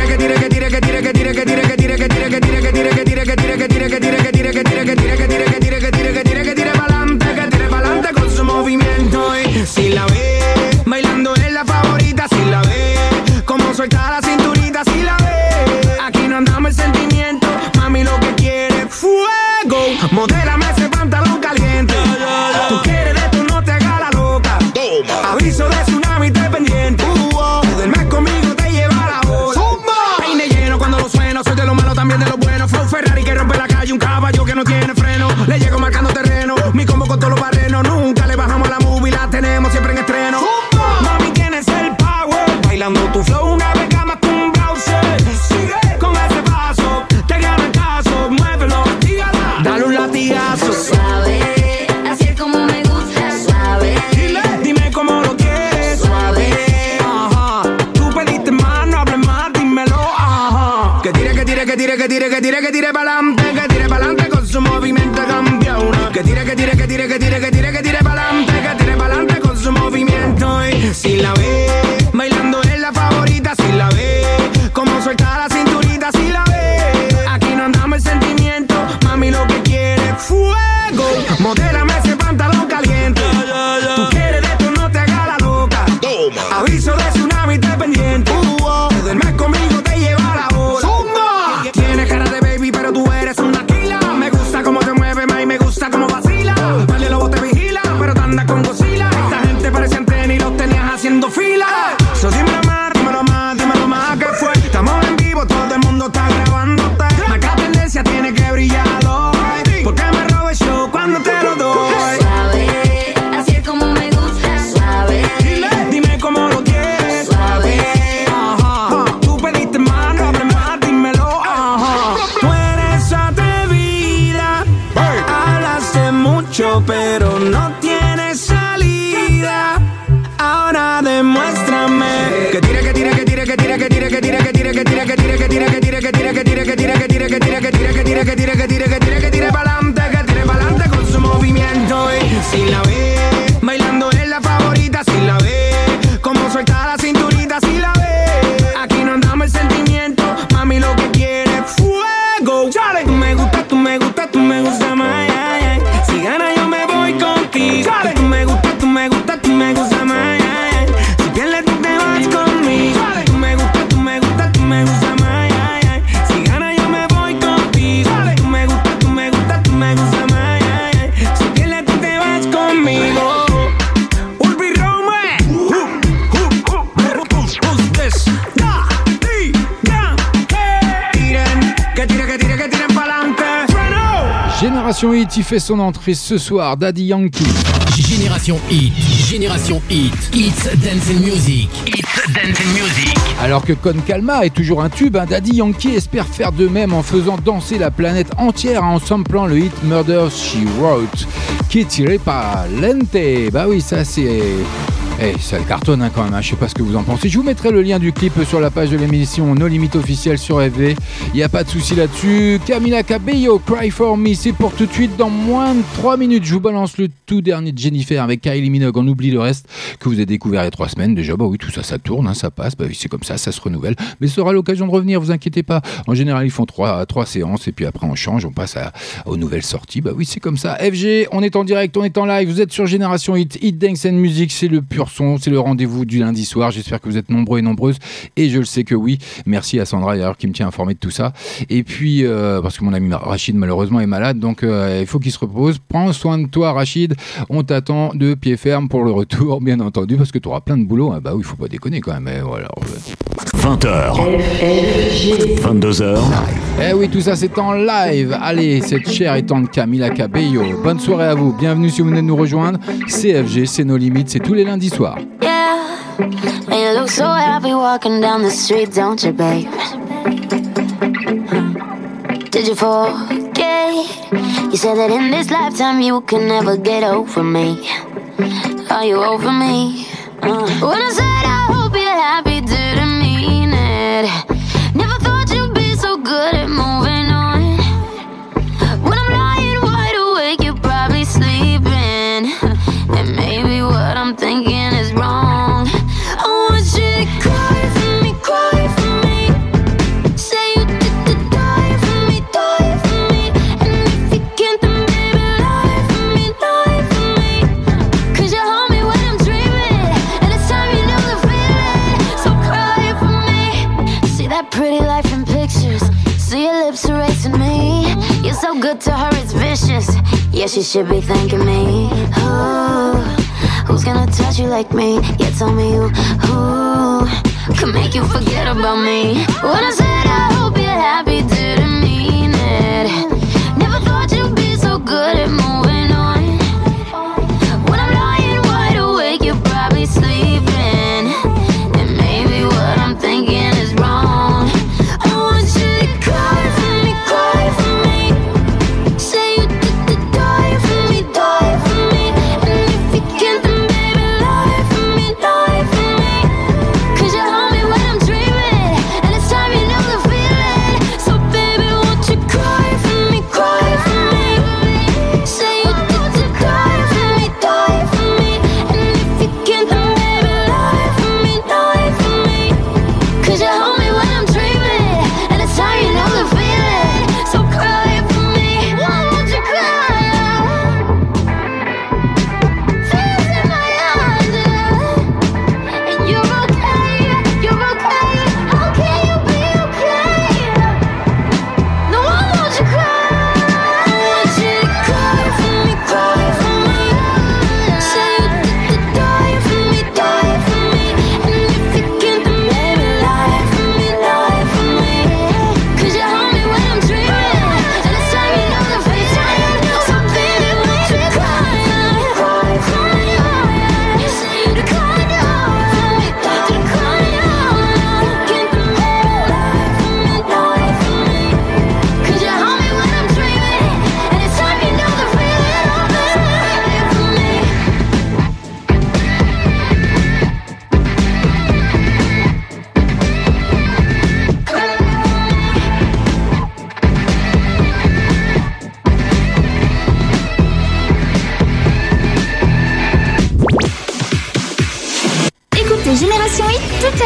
fait son entrée ce soir, Daddy Yankee. Génération Hit, Génération Hit, It's Dance and Music, It's Dance and Music. Alors que Con Calma est toujours un tube, hein, Daddy Yankee espère faire de même en faisant danser la planète entière en samplant le hit Murder She Wrote, qui est tiré par Lente. Bah oui, ça c'est... Eh, ça le cartonne hein, quand même, hein. je sais pas ce que vous en pensez. Je vous mettrai le lien du clip sur la page de l'émission No Limit officielle sur FV. Il n'y a pas de souci là-dessus. Camila Cabello, Cry For Me, c'est pour tout de suite dans moins de 3 minutes. Je vous balance le tout dernier de Jennifer avec Kylie Minogue. On oublie le reste que vous avez découvert il y a 3 semaines déjà. Bah oui, tout ça, ça tourne, hein, ça passe. Bah oui, c'est comme ça, ça se renouvelle. Mais ce sera l'occasion de revenir, vous inquiétez pas. En général, ils font 3, trois séances et puis après on change, on passe aux nouvelles sorties. Bah oui, c'est comme ça. FG, on est en direct, on est en live. Vous êtes sur Génération Hit, Hit Dance and Music, c'est le pur son, c'est le rendez-vous du lundi soir. J'espère que vous êtes nombreux et nombreuses et je le sais que oui. Merci à Sandra d'ailleurs qui me tient informé de tout ça. Et puis, euh, parce que mon ami Rachid malheureusement est malade, donc euh, il faut qu'il se repose. Prends soin de toi, Rachid. On t'attend de pied ferme pour le retour, bien entendu, entendu, parce que tu auras plein de boulot. Ah bah oui, faut pas déconner quand même. Mais voilà. 20h. 22h. Eh oui, tout ça c'est en live. Allez, cette chair est en Camila Cabello. Bonne soirée à vous. Bienvenue si vous venez de nous rejoindre. CFG, c'est nos limites, c'est tous les lundis soirs. Yeah, you look so happy walking down the street, don't you, babe? Did you forget? You said that in this lifetime you can never get over me. Are you over me? Uh. When I said I hope you're happy, didn't mean it. Never thought you'd be so good at moving. Yeah, she should be thanking me. Who? Who's gonna touch you like me? Yeah, tell me who, who could make you forget about me. When I said I hope you're happy, didn't mean it. Never thought you'd be so good at moving.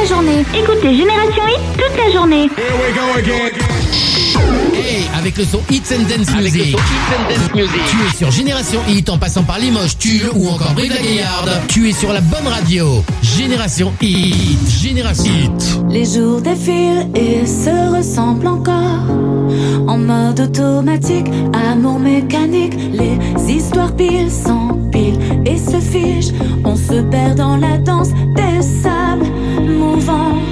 Écoutez Génération Hit toute la journée. Here we go again. Hey, avec le son Hits and Dance Music. Music. Tu es sur Génération Hit en passant par Limoges, Tulle ou encore Brive la Gaillarde. Tu es sur la bonne radio. Génération Hit. Génération Hit. Les jours défilent et se ressemblent encore. En mode automatique, amour mécanique, les histoires pile s'empilent et se figent on se perd dans la danse des sables mouvants.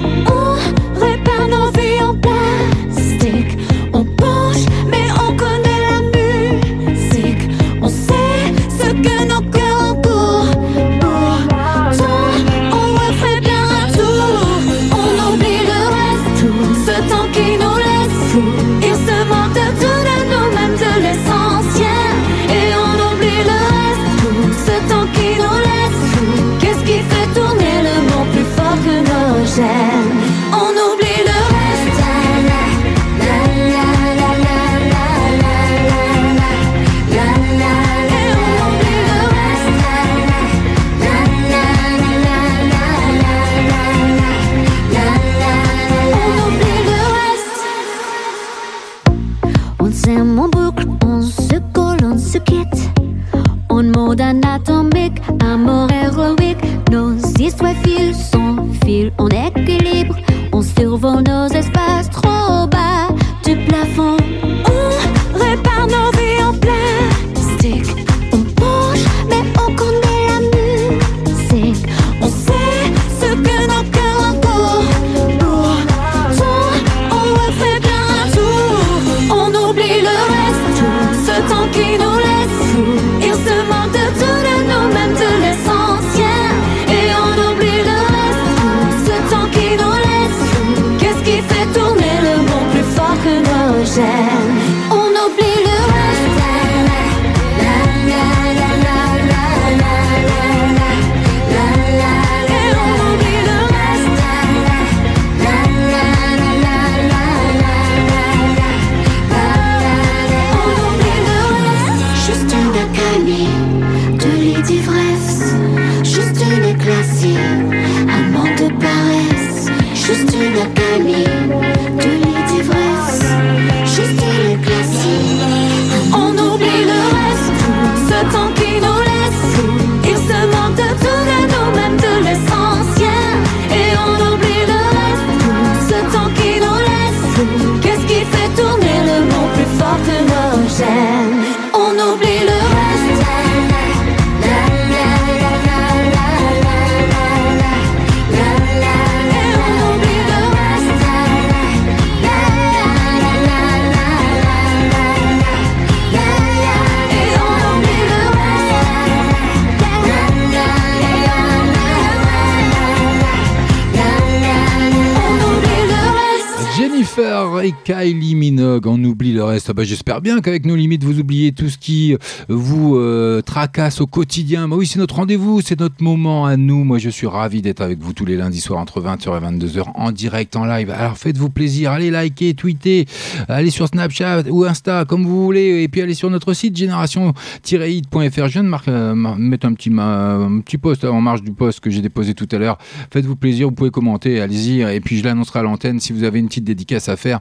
Ah bah, J'espère bien qu'avec nos limites, vous oubliez tout ce qui euh, vous euh, tracasse au quotidien. Bah oui, c'est notre rendez-vous, c'est notre moment à nous. Moi, je suis ravi d'être avec vous tous les lundis soirs entre 20h et 22h en direct, en live. Alors faites-vous plaisir, allez liker, tweeter, allez sur Snapchat ou Insta, comme vous voulez, et puis allez sur notre site génération-hit.fr. Je viens de euh, mettre un petit, un petit post en marge du post que j'ai déposé tout à l'heure. Faites-vous plaisir, vous pouvez commenter, allez-y, et puis je l'annoncerai à l'antenne si vous avez une petite dédicace à faire.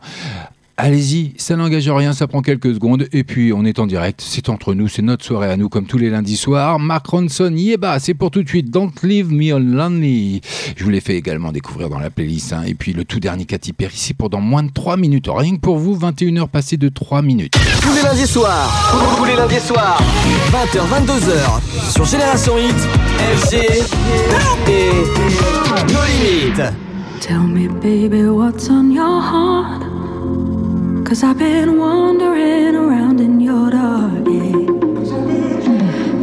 Allez-y, ça n'engage rien, ça prend quelques secondes. Et puis, on est en direct, c'est entre nous, c'est notre soirée à nous, comme tous les lundis soirs. Mark Ronson, Yeba, c'est pour tout de suite. Don't leave me lonely. Je vous l'ai fait également découvrir dans la playlist. hein. Et puis, le tout dernier Katy Perry, c'est pour dans moins de 3 minutes. Rien que pour vous, 21h passées de 3 minutes. Tous les lundis soirs, tous les lundis soirs, 20h, 22h, sur Génération Hit, FG et nos limites. Tell me, baby, what's on your heart? Cause I've been wandering around in your dark.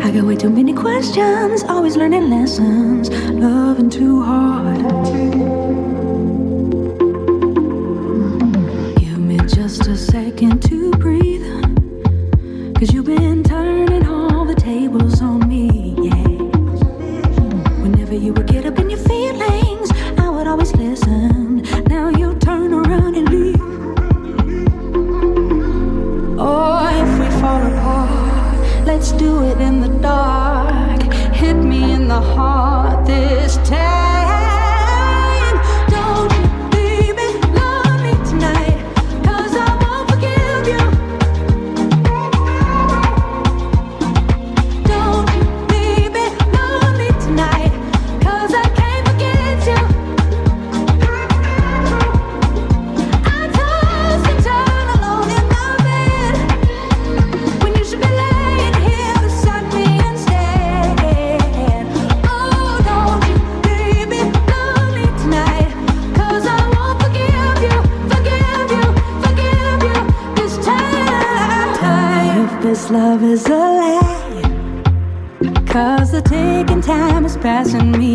I got way too many questions, always learning lessons, loving too hard. Give me just a second to breathe. Cause you've been turning all the tables on me, yeah. Whenever you would let's do it in the dark. Hit me in the heart this time. Passing me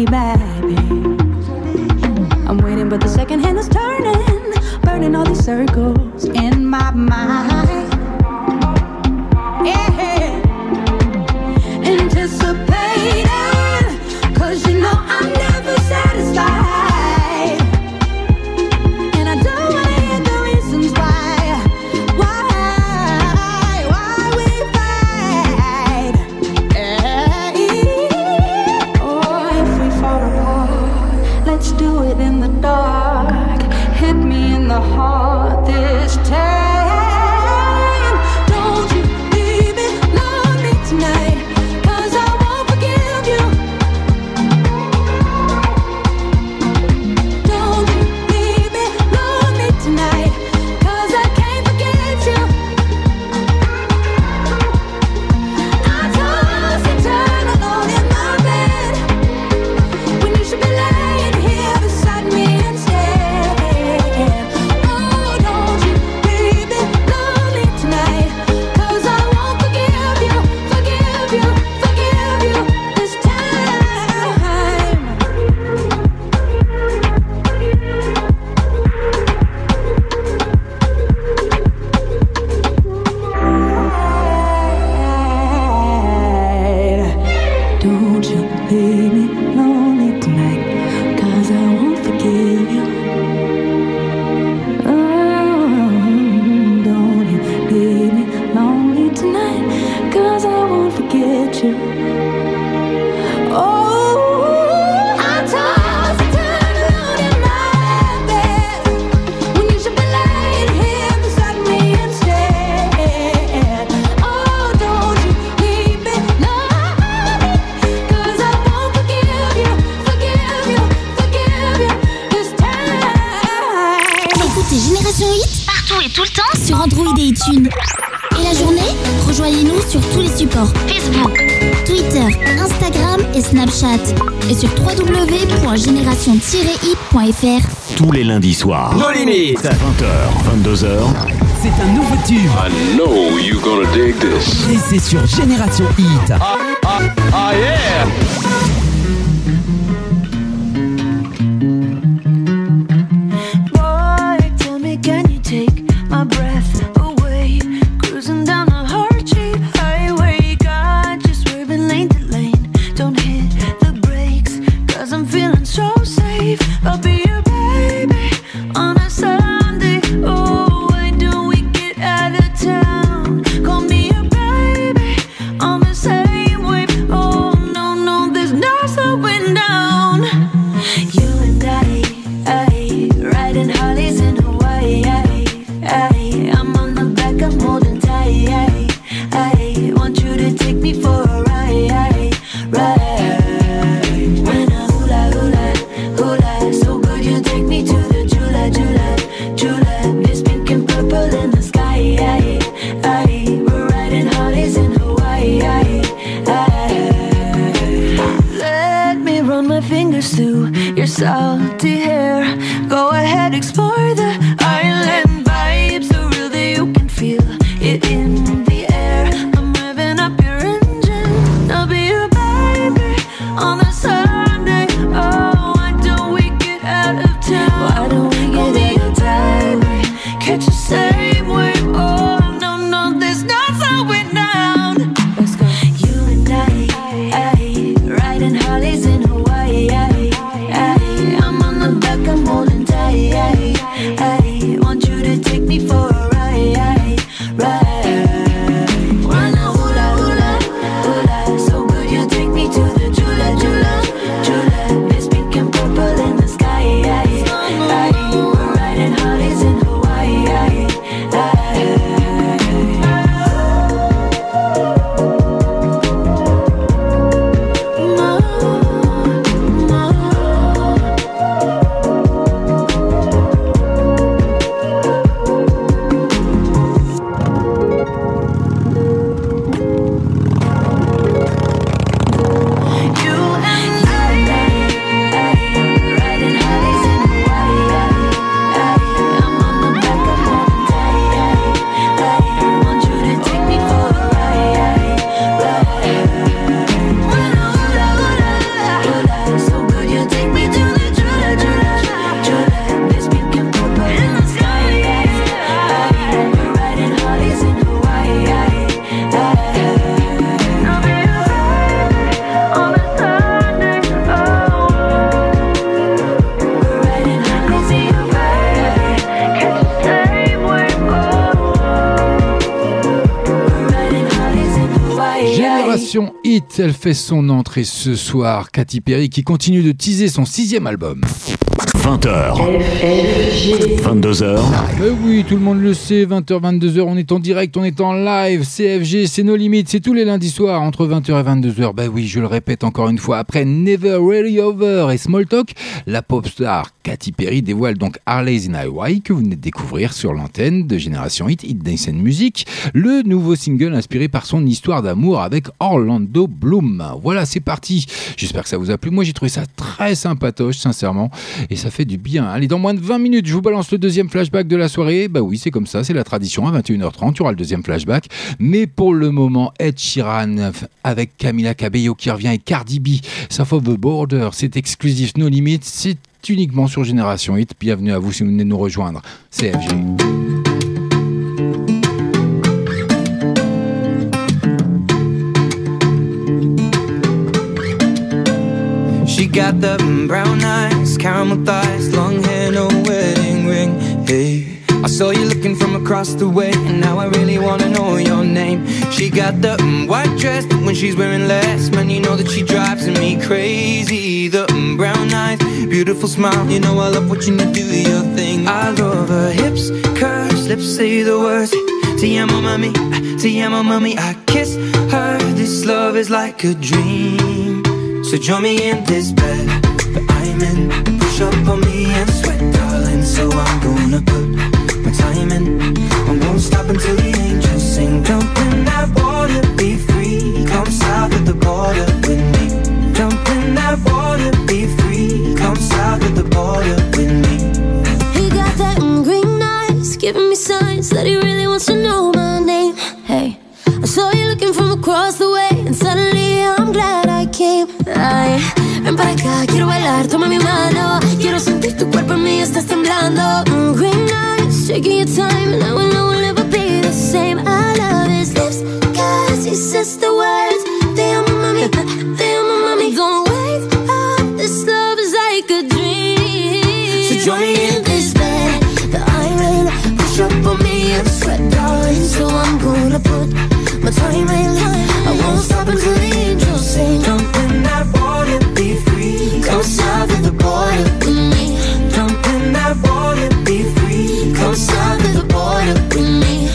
soirs. Nos limites. 20h, 22h. C'est un nouveau tube. I know you're gonna dig this. Et c'est sur Génération Hit. Ah salty hair. Go ahead, explore the elle fait son entrée ce soir. Katy Perry qui continue de teaser son sixième album. 20h, 22h. Ben oui, tout le monde le sait, 20h, 22h, on est en direct, on est en live, CFG, c'est nos limites, c'est tous les lundis soirs entre 20h et 22h. Ben oui, je le répète encore une fois, après Never Really Over et Small Talk, la pop star Katy Perry dévoile donc Harley's in Hawaii que vous venez de découvrir sur l'antenne de Génération Hit, Hit Dance and Music, le nouveau single inspiré par son histoire d'amour avec Orlando Bloom. Voilà, c'est parti. J'espère que ça vous a plu. Moi, j'ai trouvé ça très sympatoche, sincèrement, et ça fait du bien. Allez, dans moins de 20 minutes, je vous balance le deuxième flashback de la soirée. Bah oui, c'est comme ça, c'est la tradition. À 21h30, tu auras le deuxième flashback. Mais pour le moment, Ed Sheeran avec Camila Cabello qui revient et Cardi B, South of the Border, c'est exclusif, no limits, c'est uniquement sur Génération Hit. Bienvenue à vous si vous venez nous rejoindre. CFG. She got the brown eyes, caramel thighs, long hair, no wedding ring. Hey, I saw you looking from across the way, and now I really wanna know your name. She got the mm, white dress, but when she's wearing less, man, you know that she drives me crazy. The mm, brown eyes, beautiful smile, you know I love watching you do your thing. I love her hips, curves, lips say the words. Te amo, mami, te amo, mami. I kiss her. This love is like a dream. So join me in this bed I'm in. Push up on me and sweat, darling. So I'm gonna put I won't stop until the angels sing. Jump in that water, be free. Come south of the border with me. Jump in that water, be free. Come south of the border with me. He got that green eyes, giving me signs that he really wants to know my name. Hey, I saw you looking from across the way, and suddenly I'm glad I came. I ven para acá, quiero bailar, toma mi mano, quiero sentir tu cuerpo en mí, estás temblando. Mm, green eyes taking your time, and now I know we'll never be the same. I love his lips, cause he says the words. They are my mommy, they are my mommy. Don't wake up, this love is like a dream. So join me in this bed that I'm in. Push up on me and sweat, darling. So I'm gonna put my time in. I won't stop until the angels sing. Jump in that water, be free. Come south of the border south of the border with me.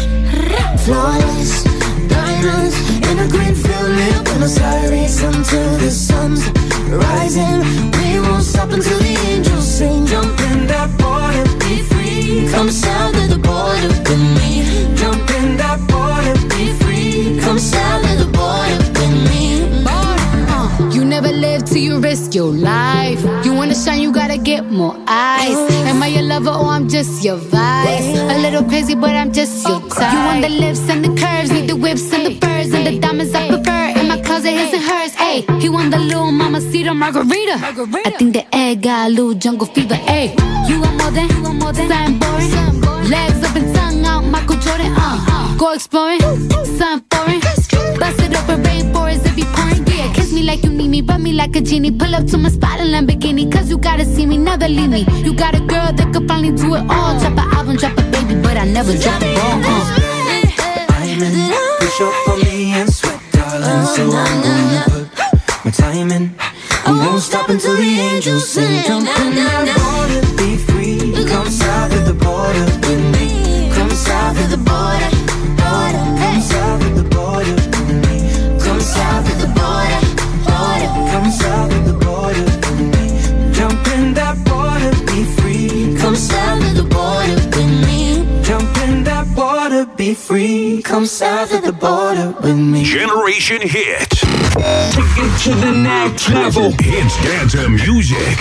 Flawless diamonds in a green field near Buenos Aires until the sun's rising. We won't stop until the angels sing. Jump in that water, be free. Come south of the border with me. Jump in that water, be free. Come south of the border with me. Uh, You never live till you risk your life. You wanna shine, you gotta get more eyes. Am I your lover or I'm just your vice? A little crazy, but I'm just your type. You want the lips and the curves, need the whips and the furs and the diamonds I prefer. In my closet, his and hers. Hey, he want the little mama cedar margarita. I think the egg got a little jungle fever. Hey, you want more than, more something boring. Legs up and tongue out, Michael Jordan. Uh, go exploring, something foreign. Bust it up in rainforest if you pouring. Yeah, kiss me like you need me, rub me like a genie. Pull up to my spot in Lamborghini, cause you gotta see me, never leave me. You got a girl that could finally do it all. Drop an album, drop a baby, but I never drop a ball. Uh. diamond. Push up for me and sweat, darling. So I'm gonna put my time in. I won't stop until the angels sing. Jump in water, be free. Come south of the border with me. Come south of the border. Be free. Come south of the border with me. Generation Hit. Take it to the next level. Hits dance and music.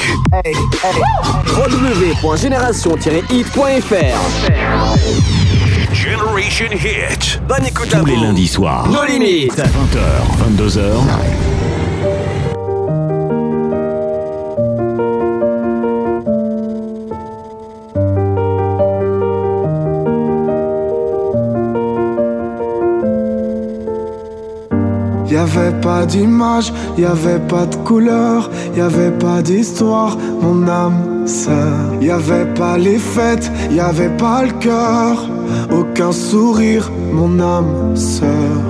www.génération-hit.fr Generation Hit. Bonne écoute à Tous les lundis soirs. Nos limites. 20h, 22h. Avait pas d'image, y avait pas de couleur, y avait pas d'histoire, mon âme sœur. Y avait pas les fêtes, y avait pas le cœur, aucun sourire, mon âme sœur.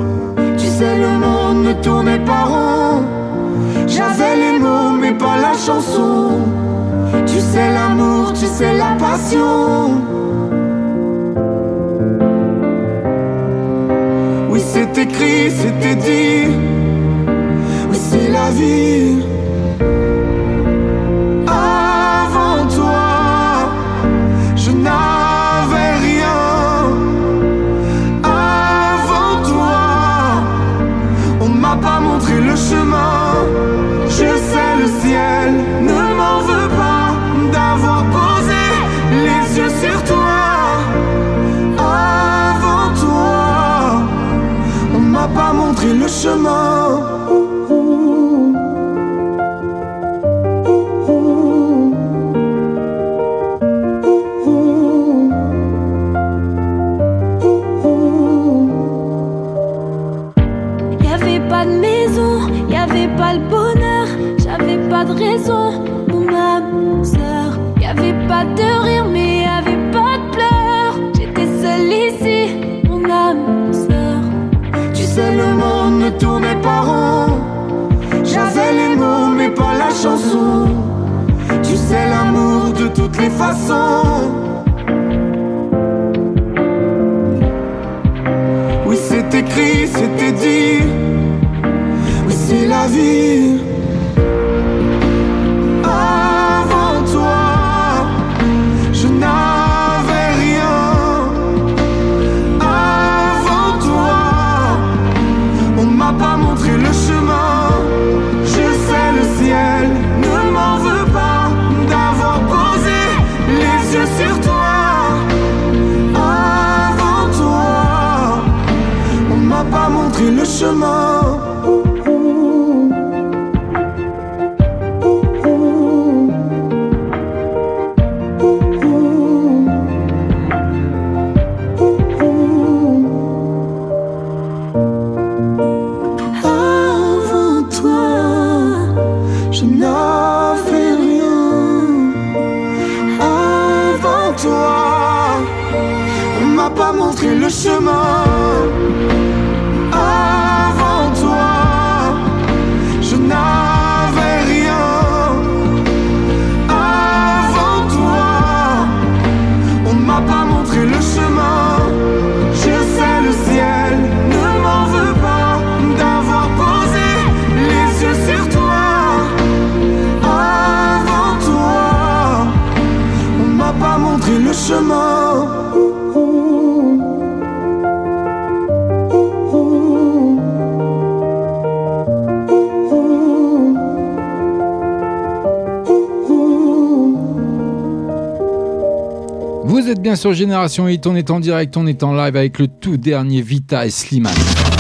Tu sais, le monde ne tournait pas rond. J'avais les mots, mais pas la chanson. Tu sais, l'amour, tu sais, la passion. Oui, c'est écrit, c'était dit. C'est la vie. Avant toi, je n'avais rien. Avant toi, on ne m'a pas montré le chemin. Je sais, le ciel ne m'en veut pas d'avoir posé les yeux sur toi. Avant toi, on m'a pas montré le chemin. Façons. Oui, c'est écrit, c'était dit. Oui, c'est la vie. Bien sur Génération Hit, on est en direct, on est en live avec le tout dernier Vita et Slimane.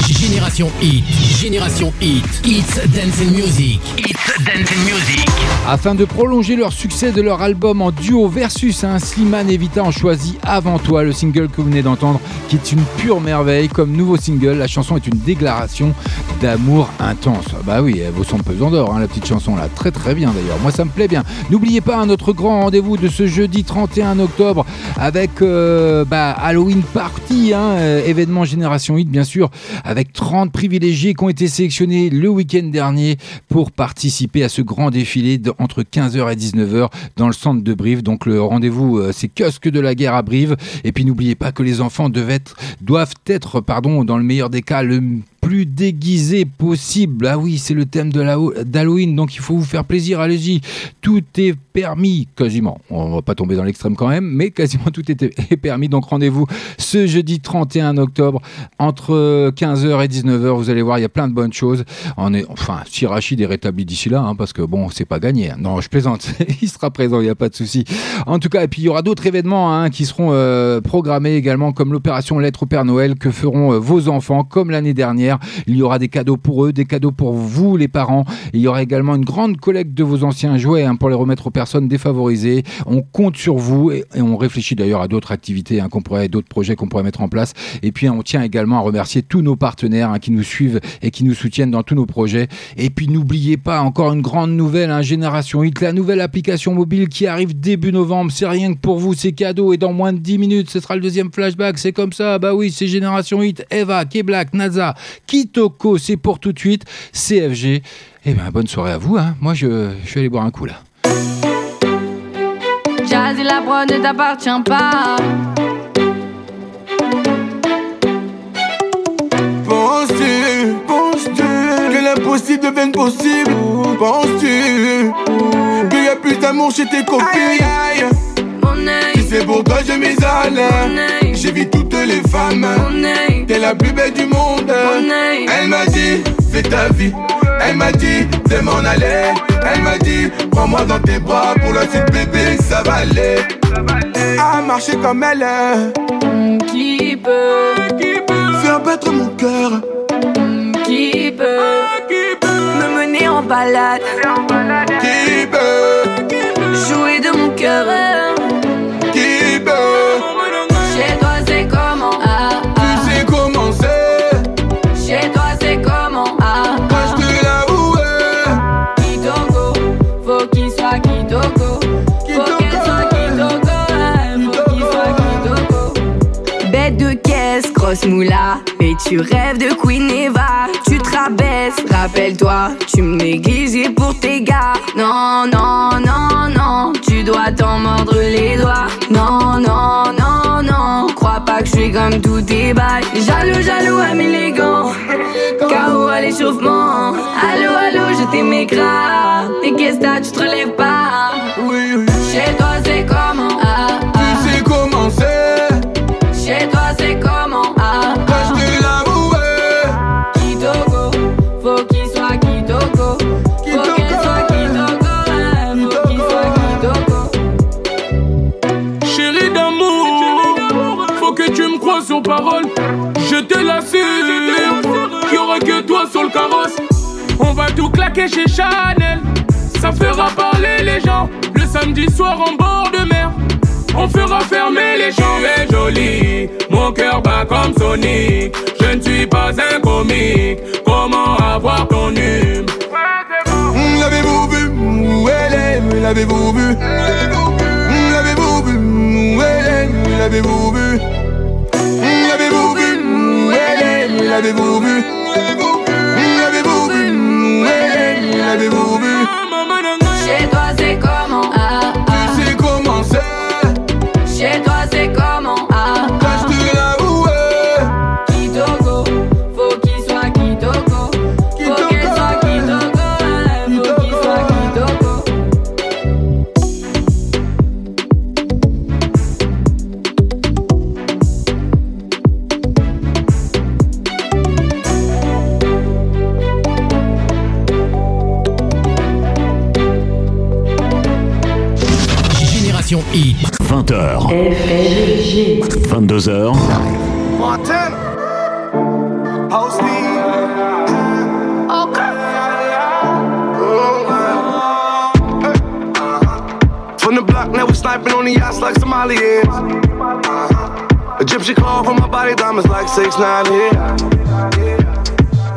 Génération Hit, Génération Hit, It's Dance and Music, It's Dance and Music. Afin de prolonger leur succès de leur album en duo versus un Slimane et Vita ont choisi Avant toi, le single que vous venez d'entendre, qui est une pure merveille. Comme nouveau single, la chanson est une déclaration d'amour intense. Ah Bah oui, elle vaut son pesant d'or, hein, la petite chanson là. Très très bien d'ailleurs, moi ça me plaît bien. N'oubliez pas hein, notre grand rendez-vous de ce jeudi 31 octobre avec euh, bah, Halloween Party, hein, euh, événement Génération Hit bien sûr, avec 30 privilégiés qui ont été sélectionnés le week-end dernier pour participer à ce grand défilé entre 15h et 19h dans le centre de Brive. Donc le rendez-vous, euh, c'est Kiosque de la guerre à Brive. Et puis n'oubliez pas que les enfants doivent être, pardon, dans le meilleur des cas, le plus déguisé possible. Ah oui, c'est le thème d'Halloween, donc il faut vous faire plaisir, allez-y. Tout est permis, quasiment. On va pas tomber dans l'extrême quand même, mais quasiment tout est, est permis. Donc rendez-vous ce jeudi 31 octobre entre 15h et 19h. Vous allez voir, il y a plein de bonnes choses. Enfin, si Rachid est rétabli d'ici là, hein, parce que bon, c'est pas gagné. hein. Non, je plaisante. il sera présent, il n'y a pas de souci. En tout cas, et puis il y aura d'autres événements hein, qui seront euh, programmés également, comme l'opération Lettre au Père Noël que feront euh, vos enfants, comme l'année dernière. Il y aura des cadeaux pour eux, des cadeaux pour vous, les parents. Il y aura également une grande collecte de vos anciens jouets hein, pour les remettre aux personnes défavorisées. On compte sur vous et, on réfléchit d'ailleurs à d'autres activités, hein, d'autres projets qu'on pourrait mettre en place. Et puis on tient également à remercier tous nos partenaires hein, qui nous suivent et qui nous soutiennent dans tous nos projets. Et puis n'oubliez pas encore une grande nouvelle, hein, Génération Hit, la nouvelle application mobile qui arrive début novembre. C'est rien que pour vous, c'est cadeau. Et dans moins de 10 minutes, ce sera le deuxième flashback. C'est comme ça. Bah oui, c'est Génération Hit. Eva, K-Black, NASA, Kitoko, c'est pour tout de suite. CFG. Eh ben bonne soirée à vous. Hein. Moi, je, je vais aller boire un coup là. Jazzy, la prod ne t'appartient pas. Penses-tu, penses-tu que l'impossible devienne possible? Penses-tu qu'il y a plus d'amour chez tes copines? Si c'est pour toi je m'isole J'évite toutes les femmes. T'es la plus belle du monde. Elle m'a dit fais ta vie. Elle m'a dit de m'en aller. Elle m'a dit prends-moi dans tes bras Pour la suite bébé ça va aller. À marcher comme elle Qui peut? Faire battre mon cœur. Qui peut? Me mener en balade. Qui peut? Jouer de mon cœur moula. Et tu rêves de Queen Eva. Tu te rabaisses, rappelle-toi Tu me négligeais pour tes gars. Non, non, non, non. Tu dois t'en mordre les doigts. Non, non, non, non. Crois pas que je suis comme tous tes bails. Jaloux, jaloux, ami élégant KO à l'échauffement. Allô, allô, je t'aimais grave Mais qu'est-ce que tu te relèves pas? Oui, oui. Chez toi c'est comment? Je te l'assure, qu'il aura que toi sur le carrosse? On va tout claquer chez Chanel, ça fera parler les gens. Le samedi soir en bord de mer, on fera fermer les champs. Es jolie, mon cœur bat comme Sonic. Je ne suis pas un comique, comment avoir ton hume? Hum, L'avez-vous vu? Où elle est L'avez-vous vu? Hum, L'avez-vous vu? L'avez-vous vu? L'avez-vous vu? L'avez-vous vu? L'avez-vous vu? Chez toi c'est comment 20h. 22h. From the block, now we sniping on the yachts like Somalians. Uh-huh. Egyptian call from my body, diamonds like 6 9 here.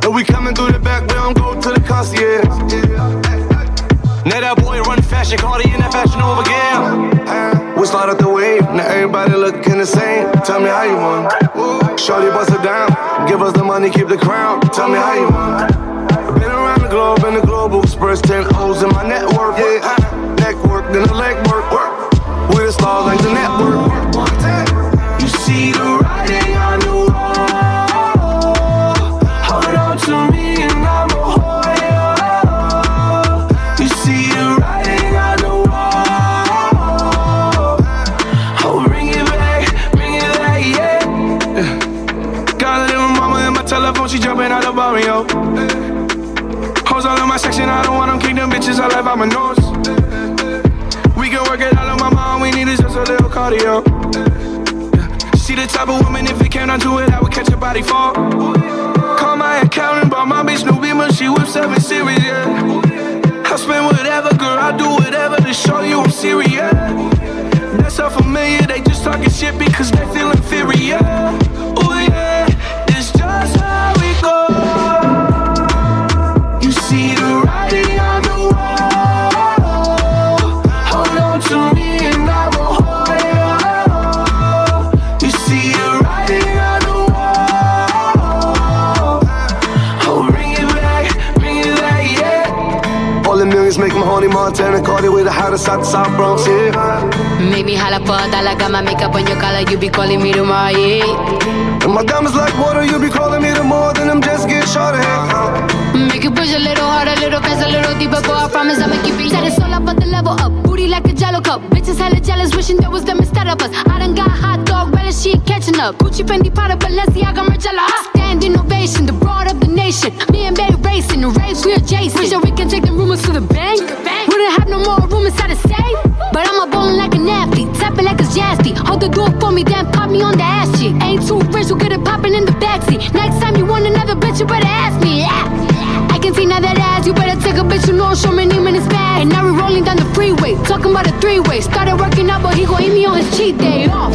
And we coming through the back, we don't go to the concierge. Now that boy run fashion, Cardi in that fashion over again. We start up the wave, now everybody looking the same. Tell me how you want. Shorty bust it down, give us the money, keep the crown. Tell me how you want. Been around the globe in the global express, 10 O's in my network. Yeah, neck work, then the leg work. work. With the stars like the network. All I don't want them them bitches, I left out my nose. We can work it out on my mind, we need is just a little cardio. See the type of woman, if it came down to it, I would catch a body fall. Call my accountant, bought my bitch new beamer, she whip seven series, yeah. I spend whatever, girl, I do whatever to show you I'm serious. That's so familiar, they just talking shit because they feel inferior. Cardi with the hottest out the South Bronx, yeah. Make me holla for a dollar, got my makeup on your collar, you be calling me tomorrow, yeah. And my diamonds like water, you be calling me the more than them just get shorter. Make you push a little harder, a little faster, a little deeper, boy, I promise I'ma keep it. Set it all up, the level up, booty like a jello cup. Bitches hella jealous, wishing there was them instead of us. I done got hot dog, relish, she ain't catching up. Gucci, Fendi, Prada, Balenciaga, Margiela. I stand innovation, the broad of the nation. Me and Bay racing, the race we adjacent. Pretty sure we can take the rumors to the bank. Have no more room inside the safe. But I'm a ballin' like an athlete, tapping like it's Jasty. Hold the door for me, then pop me on the ass cheek. Ain't too rich, we'll get it poppin' in the backseat. Next time you want another bitch, you better ask me. Yeah. I can see now that ass, you better take a bitch, you know, show me his bag. And now we rolling down the freeway, talking about a three-way. Started working out, but he gon' eat me on his cheat day off.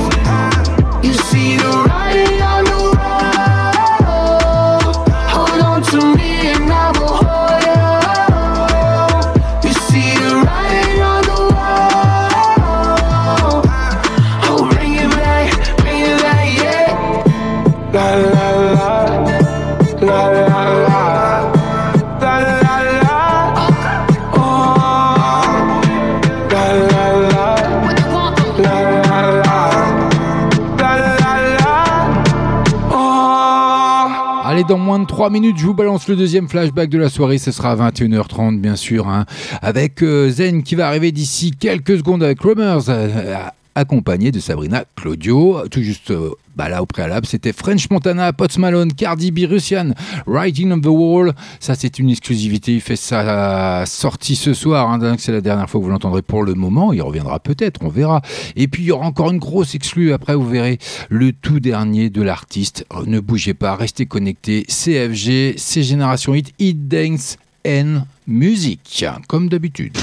43 minutes, je vous balance le deuxième flashback de la soirée, ce sera à 21h30 bien sûr, hein. avec euh, Zen qui va arriver d'ici quelques secondes avec Rumors, euh, euh, accompagné de Sabrina Claudio, tout juste bah là, au préalable, c'était French Montana, Pots Malone, Cardi B, Russian, Writing on the Wall. Ça, c'est une exclusivité. Il fait sa sortie ce soir. Hein, c'est la dernière fois que vous l'entendrez pour le moment. Il reviendra peut-être, on verra. Et puis, il y aura encore une grosse exclue. Après, vous verrez le tout dernier de l'artiste. Euh, Ne bougez pas, restez connectés. CFG, c'est Génération Hit, Hit Dance and Music, comme d'habitude.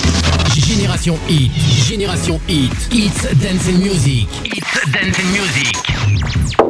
Génération Hit, Génération Hit, It's Dance and Music, It's Dance and Music.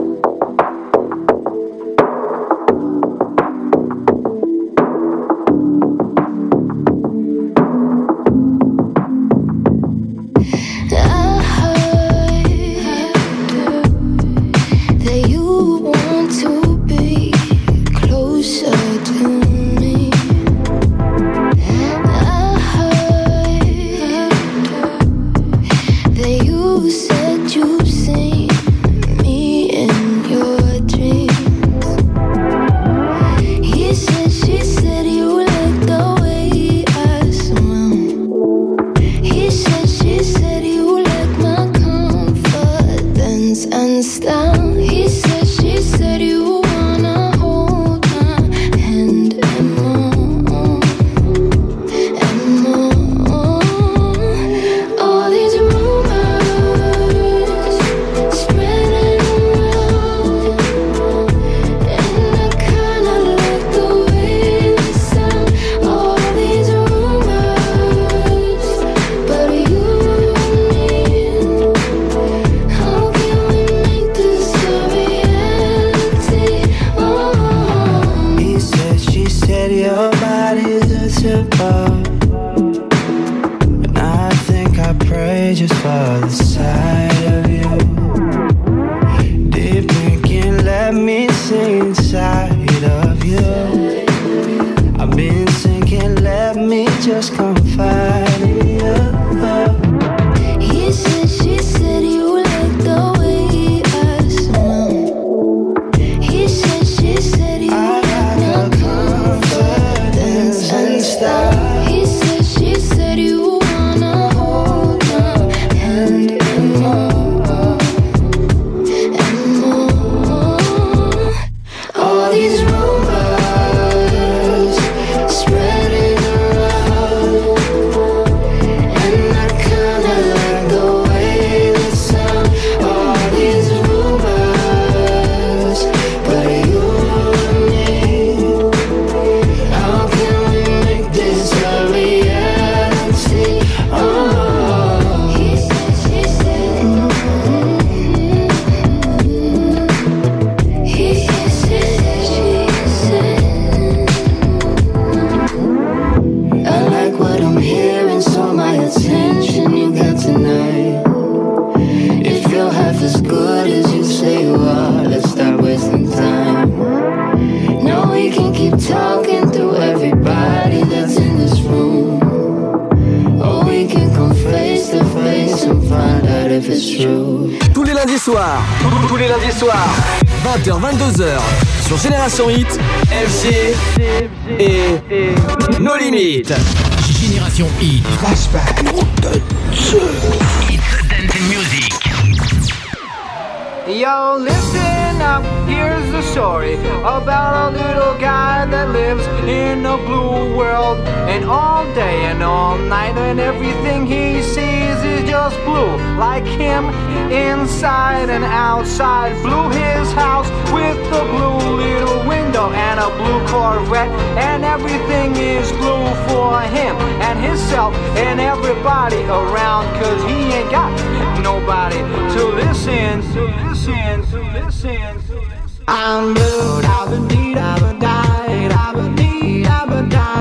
everybody to listen, to listen, to listen, to listen. I'm blue, I've been deed, I've been died, I've been need, I've been died.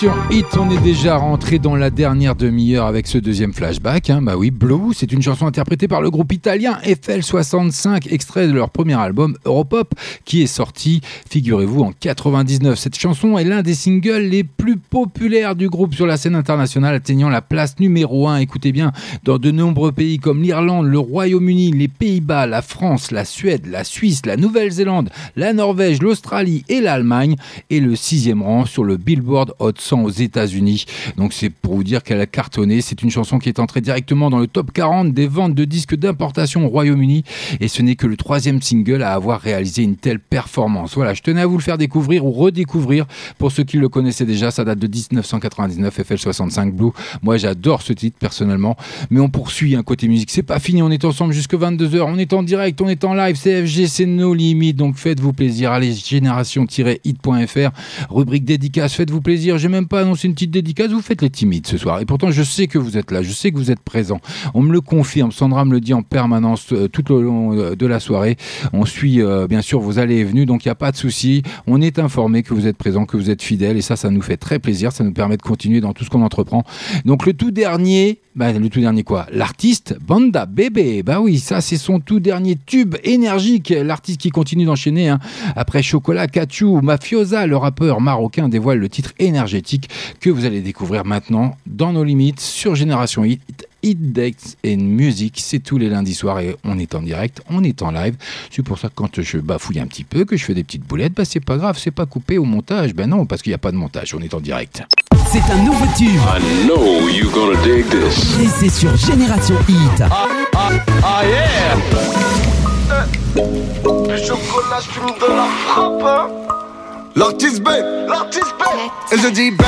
Hit, on est déjà rentré dans la dernière demi-heure avec ce deuxième flashback. hein. Bah oui, Blue, c'est une chanson interprétée par le groupe italien FL65, extrait de leur premier album Europop, qui est sorti, figurez-vous, en 99. Cette chanson est l'un des singles les plus populaires du groupe sur la scène internationale, atteignant la place numéro 1. Écoutez bien, dans de nombreux pays comme l'Irlande, le Royaume-Uni, les Pays-Bas, la France, la Suède, la Suisse, la Nouvelle-Zélande, la Norvège, l'Australie et l'Allemagne, et le sixième rang sur le Billboard Hot 100 aux États-Unis. Donc c'est pour vous dire qu'elle a cartonné. C'est une chanson qui est entrée directement dans le top 40 des ventes de disques d'importation au Royaume-Uni. Et ce n'est que le troisième single à avoir réalisé une telle performance. Voilà, je tenais à vous le faire découvrir ou redécouvrir. Pour ceux qui le connaissaient déjà, ça date de 1999, FL65 Blue. Moi j'adore ce titre personnellement. Mais on poursuit un côté musique. C'est pas fini, on est ensemble jusque 22h. On est en direct, on est en live. CFG, c'est nos limites. Donc faites-vous plaisir. Allez, génération-hit.fr, rubrique dédicace. Faites-vous plaisir. J'ai même pas annoncé une petite dédicace. Vous faites les timides ce soir. Et pourtant, je sais que vous êtes là. Je sais que vous êtes présents. On me le confirme. Sandra me le dit en permanence euh, tout au long euh, de la soirée. On suit euh, bien sûr vos allées et venues. Donc il n'y a pas de souci. On est informé que vous êtes présents, que vous êtes fidèles. Et ça, ça nous fait très plaisir. Ça nous permet de continuer dans tout ce qu'on entreprend. Donc le tout dernier, bah, le tout dernier quoi L'artiste Banda Bébé. Bah oui, ça c'est son tout dernier tube énergique. L'artiste qui continue d'enchaîner. hein. Après Chocolat, Kachou, Mafiosa, le rappeur marocain dévoile le titre énergétique que vous allez découvrir maintenant dans nos limites sur Génération Hit. Hit Dates and Music, c'est tous les lundis soirs et on est en direct, on est en live. C'est pour ça que quand je bafouille un petit peu, que je fais des petites boulettes, bah c'est pas grave, c'est pas coupé au montage. Ben non, parce qu'il n'y a pas de montage, on est en direct. C'est un nouveau tube. I know you're gonna dig this. Et c'est sur Génération Hit. Ah yeah Le chocolat, je fume de la frappe hein. L'artiste B, L'artiste B et je dis bang.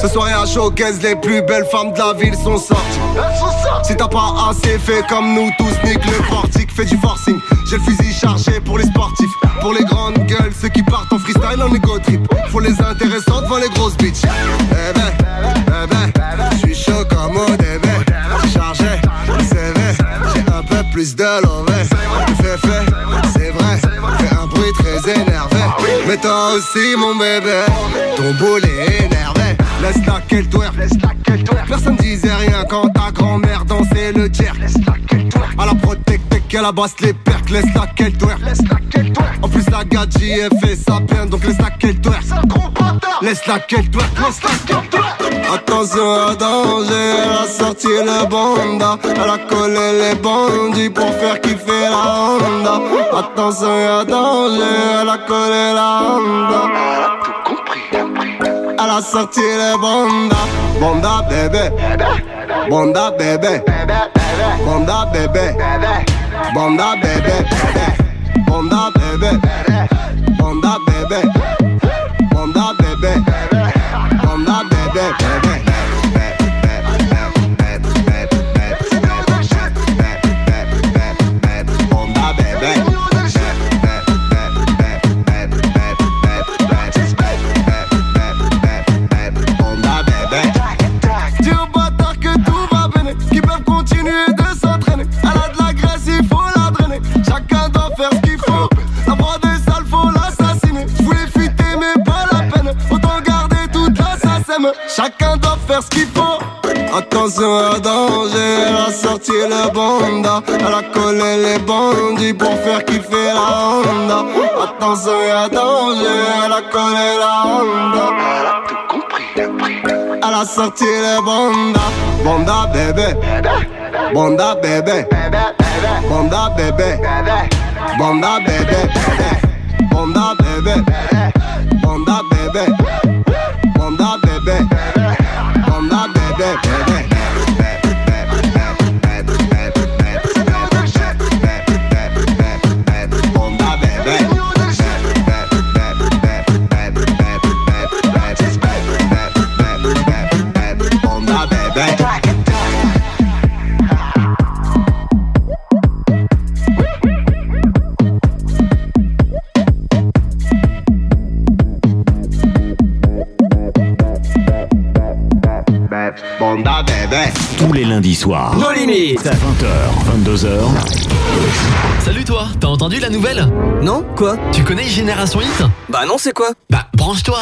Ce soir à showcase, les plus belles femmes de la ville sont sorties. Si t'as pas assez fait comme nous tous, nique le portique, fais du forcing. J'ai le fusil chargé pour les sportifs, pour les grandes gueules, ceux qui partent en freestyle en égo trip. Faut les intéressants devant les grosses bitches. Eh ben, eh ben, je suis chaud comme au début. Chargé, c'est vrai, j'ai un peu plus de l'envers. Fais, fait, Mais toi aussi, mon bébé, ton boulet énervé. Laisse la qu'elle twerk. Personne disait rien quand ta grand-mère dansait le jerk. À la qu'elle abasse les percs, laisse la qu'elle twerk. En plus, la gadji, elle fait sa peine, donc laisse la qu'elle twerk. Laisse la qu'elle twerk, laisse la qu'elle twerk. Attention à danger, elle a sorti le banda. Elle a collé les bandits pour faire kiffer la Honda. Attention à danger, elle a collé la Honda. Elle a sorti le banda. Banda bébé. Banda bébé. Banda bébé. Banda bébé. Banda bebé, bebé. Banda bebé, bebé. Banda bebé. Attention à danger, elle a sorti le banda. Elle a collé les bandits pour faire kiffer la Honda. Attention à danger, elle a collé la Honda. Elle a tout compris, Elle a sorti le banda. Banda bébé. Banda bébé. Banda bébé. Banda bébé. Banda bébé. Banda bébé. Nos limites. 20h, 22h. Salut toi, t'as entendu la nouvelle? Non Quoi? Tu connais Génération Hit? Bah non, c'est quoi? Bah branche-toi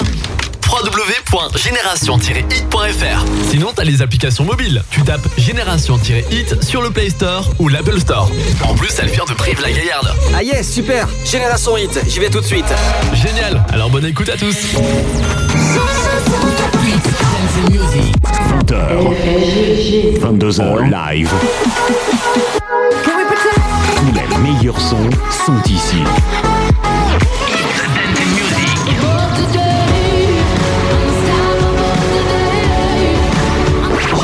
www.génération-hit.fr Sinon, t'as les applications mobiles. Tu tapes Génération-hit sur le Play Store ou l'Apple Store. En plus, elle vient de Prive la Gaillarde. Ah yes, super Génération Hit, j'y vais tout de suite. Génial Alors bonne écoute à tous 20h, 22h live. Tous les meilleurs sons sont ici.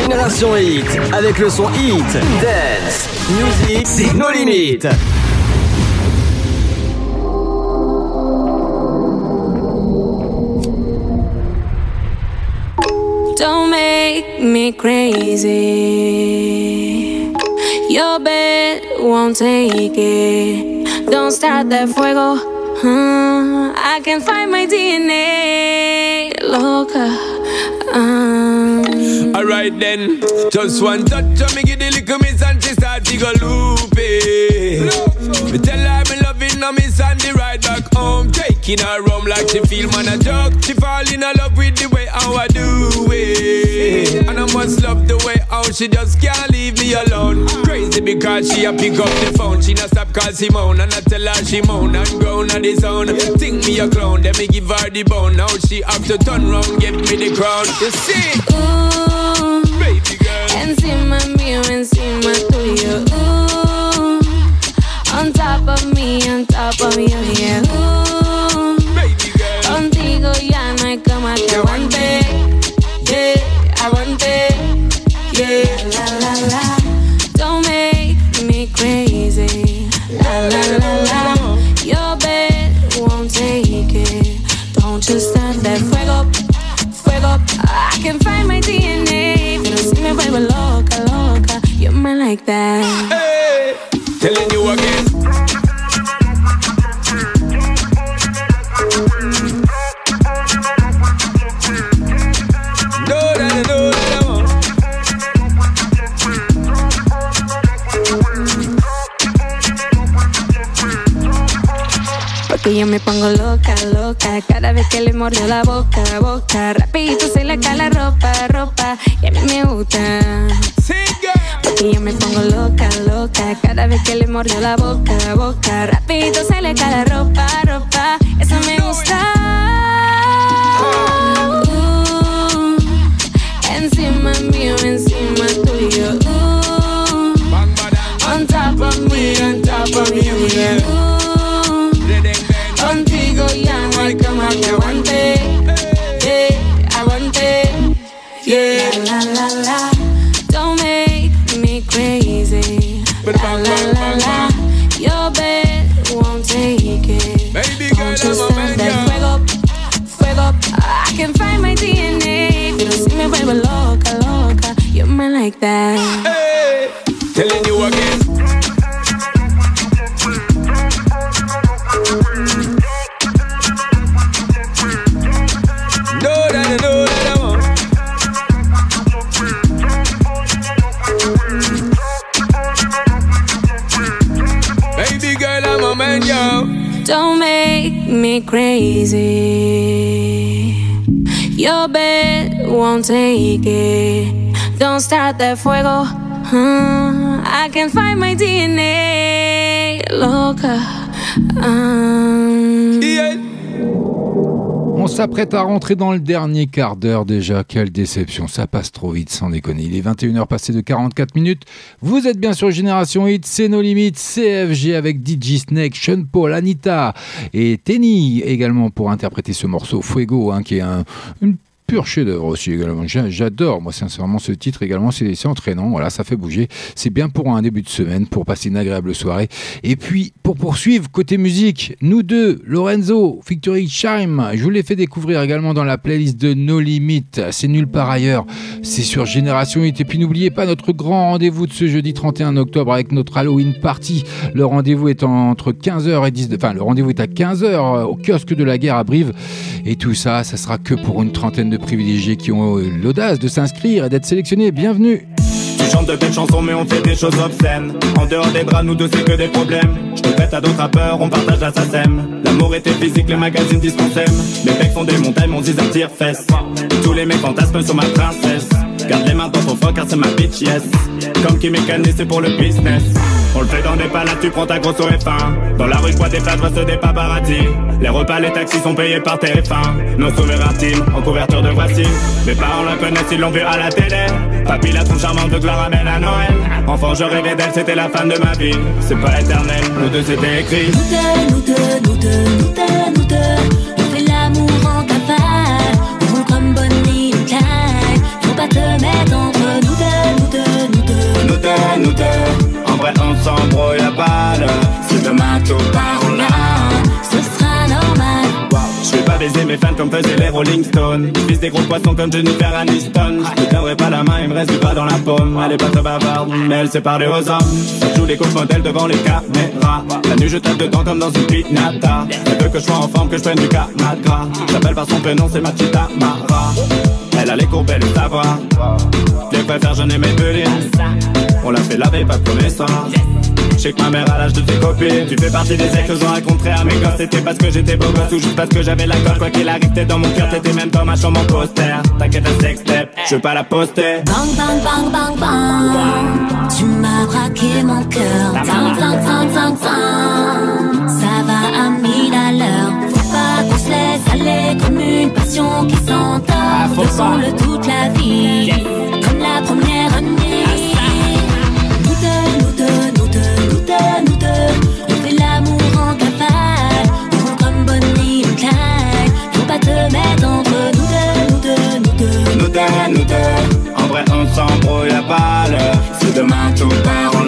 Génération Hit, avec le son Hit, Dance, Music, c'est nos limites. Don't make me crazy. Your bed won't take it. Don't start that fuego. huh? I can find my DNA. Loca. Um, Alright then, just one touch of me give the little miss and she start to go loopy. Me tell her me loving her miss and the ride back home, taking her home like she feel man a joke. She fall in love with the way how I do it, and I must love the way how she just can't leave me alone. Crazy because she a pick up the phone, she not stop call Simone and I tell her she moan and groan on the zone. Think me a clown, then me give her the bone. Now she have to turn round, give me the crown. You see? Ooh, baby girl. Encima mío, encima tuyo. Ooh, on top of me, on top of you, yeah. Ooh, baby girl. Contigo ya no hay cama que aguante. Yeah, la la la. Don't make me crazy. La la la. Your bed won't take it. Don't you start that fuego, fuego. I can find my DNA. Pero si me vuelvo loca, loca. You're mine like that. Yo me pongo loca, loca. Cada vez que le mordo la boca, boca. Rapidito se le cae la ropa, ropa. Y a mí me gusta. Porque yo me pongo loca, loca. Cada vez que le mordo la boca, boca. Rapidito se le cae la ropa, ropa. Eso me gusta. Uh, Encima mío, encima tuyo. Uh, On top of me, on top of you, yeah. Uh, ya no hay cama que aguante. Yeah, aguante. Yeah, la la la. la. Don't make me crazy. La la la la. Your bed won't take it. Baby Don't you stand that fuego, fuego. I can find my DNA. Pero si me vuelvo loca, loca. You're mine like that. Crazy. Your bed won't take it. Don't start that fuego. huh? I can find my DNA. Loca. On s'apprête à rentrer dans le dernier quart d'heure déjà. Quelle déception, ça passe trop vite sans déconner. Il est 21h passé de 44 minutes. Vous êtes bien sur Génération Hit, c'est nos limites, CFG avec DJ Snake, Sean Paul, Anita et Tenny également pour interpréter ce morceau Fuego, hein, qui est un, une pur chef-d'œuvre aussi également. J'a- J'adore, moi, sincèrement, ce titre également. C'est entraînant. Voilà, ça fait bouger. C'est bien pour un début de semaine, pour passer une agréable soirée. Et puis, pour poursuivre, côté musique, nous deux, Lorenzo, Victory Chime, je vous l'ai fait découvrir également dans la playlist de No Limit. C'est nulle part ailleurs. C'est sur Génération 8. Et puis, n'oubliez pas notre grand rendez-vous de ce jeudi 31 octobre avec notre Halloween party. Le rendez-vous est entre 15h et 10 Enfin, le rendez-vous est à 15h au kiosque de la guerre à Brive. Et tout ça, ça sera que pour une trentaine de privilégiés qui ont euh, l'audace de s'inscrire et d'être sélectionnés. Bienvenue. Chante de belles chansons, mais on fait des choses obscènes. En dehors des bras, nous deux, c'est que des problèmes. Je te pète à d'autres rappeurs, on partage la SACEM. L'amour était physique, les magazines disent qu'on s'aime. Mes pecs sont des montagnes, mon zizar tire fesse. Tous les mecs fantasment sur ma princesse. Garde les mains dans ton froc car c'est ma bitch, yes. Comme qui mécanise, c'est pour le business. On le fait dans des palaces, tu prends ta grosse F1. Dans la rue, je vois des flashs, vois des paparazzi. Les repas, les taxis sont payés par TF1. Nos souverains intimes, en couverture de voici. Mes parents la connaissent, ils l'ont vu à la télé. Papy, la troupe charmante de ramène à Noël. Enfant, je rêvais d'elle, c'était la femme de ma vie. C'est pas éternel, nous deux c'était écrit. Nous deux, nous deux, nous deux, nous deux, nous deux. Te mettre entre nous deux, nous deux, nous deux. Nous deux, nous deux, en vrai on s'embrouille à balle. Si demain tout part en larmes, Ce sera normal. Je vais pas baiser mes fans comme faisaient les Rolling Stones. Ils des gros poissons comme Jennifer Aniston. Je te tiendrai pas la main, il me reste du pas dans la paume. Elle est pas très bavarde, mais elle sait parler aux hommes. Ça joue les coups modèles devant les caméras. La nuit je tape dedans comme dans une pinata. Elle veut que je sois en forme, que je prenne du canagra. J'appelle par son prénom, c'est ma petite Amara. Elle a les courbes et le savoir. Les préfère, je n'ai mes pelines. On l'a fait laver, pas. Je sais que ma mère a l'âge de tes copines Tu fais partie des ex que j'en raconterai à mes gosses C'était parce que j'étais beau gosse ou juste parce que j'avais la colle Quoi qu'il arrive t'es dans mon cœur T'étais même dans ma chambre en poster T'inquiète un sextape, je veux pas la poster Bang, bang, bang, bang, bang. Tu m'as braqué mon cœur. Tang, tang, tang, tang, tang. Comme une passion qui s'entend. Faisons-le toute la vie. Comme la première année. Nous deux, nous deux, nous deux, nous deux, nous deux. On fait l'amour en cavale. On comme Bonnie et Clyde. Faut pas te mettre entre nous deux, nous deux, nous deux. Nous deux, nous deux, en vrai on s'embrouille à balle Si demain tout part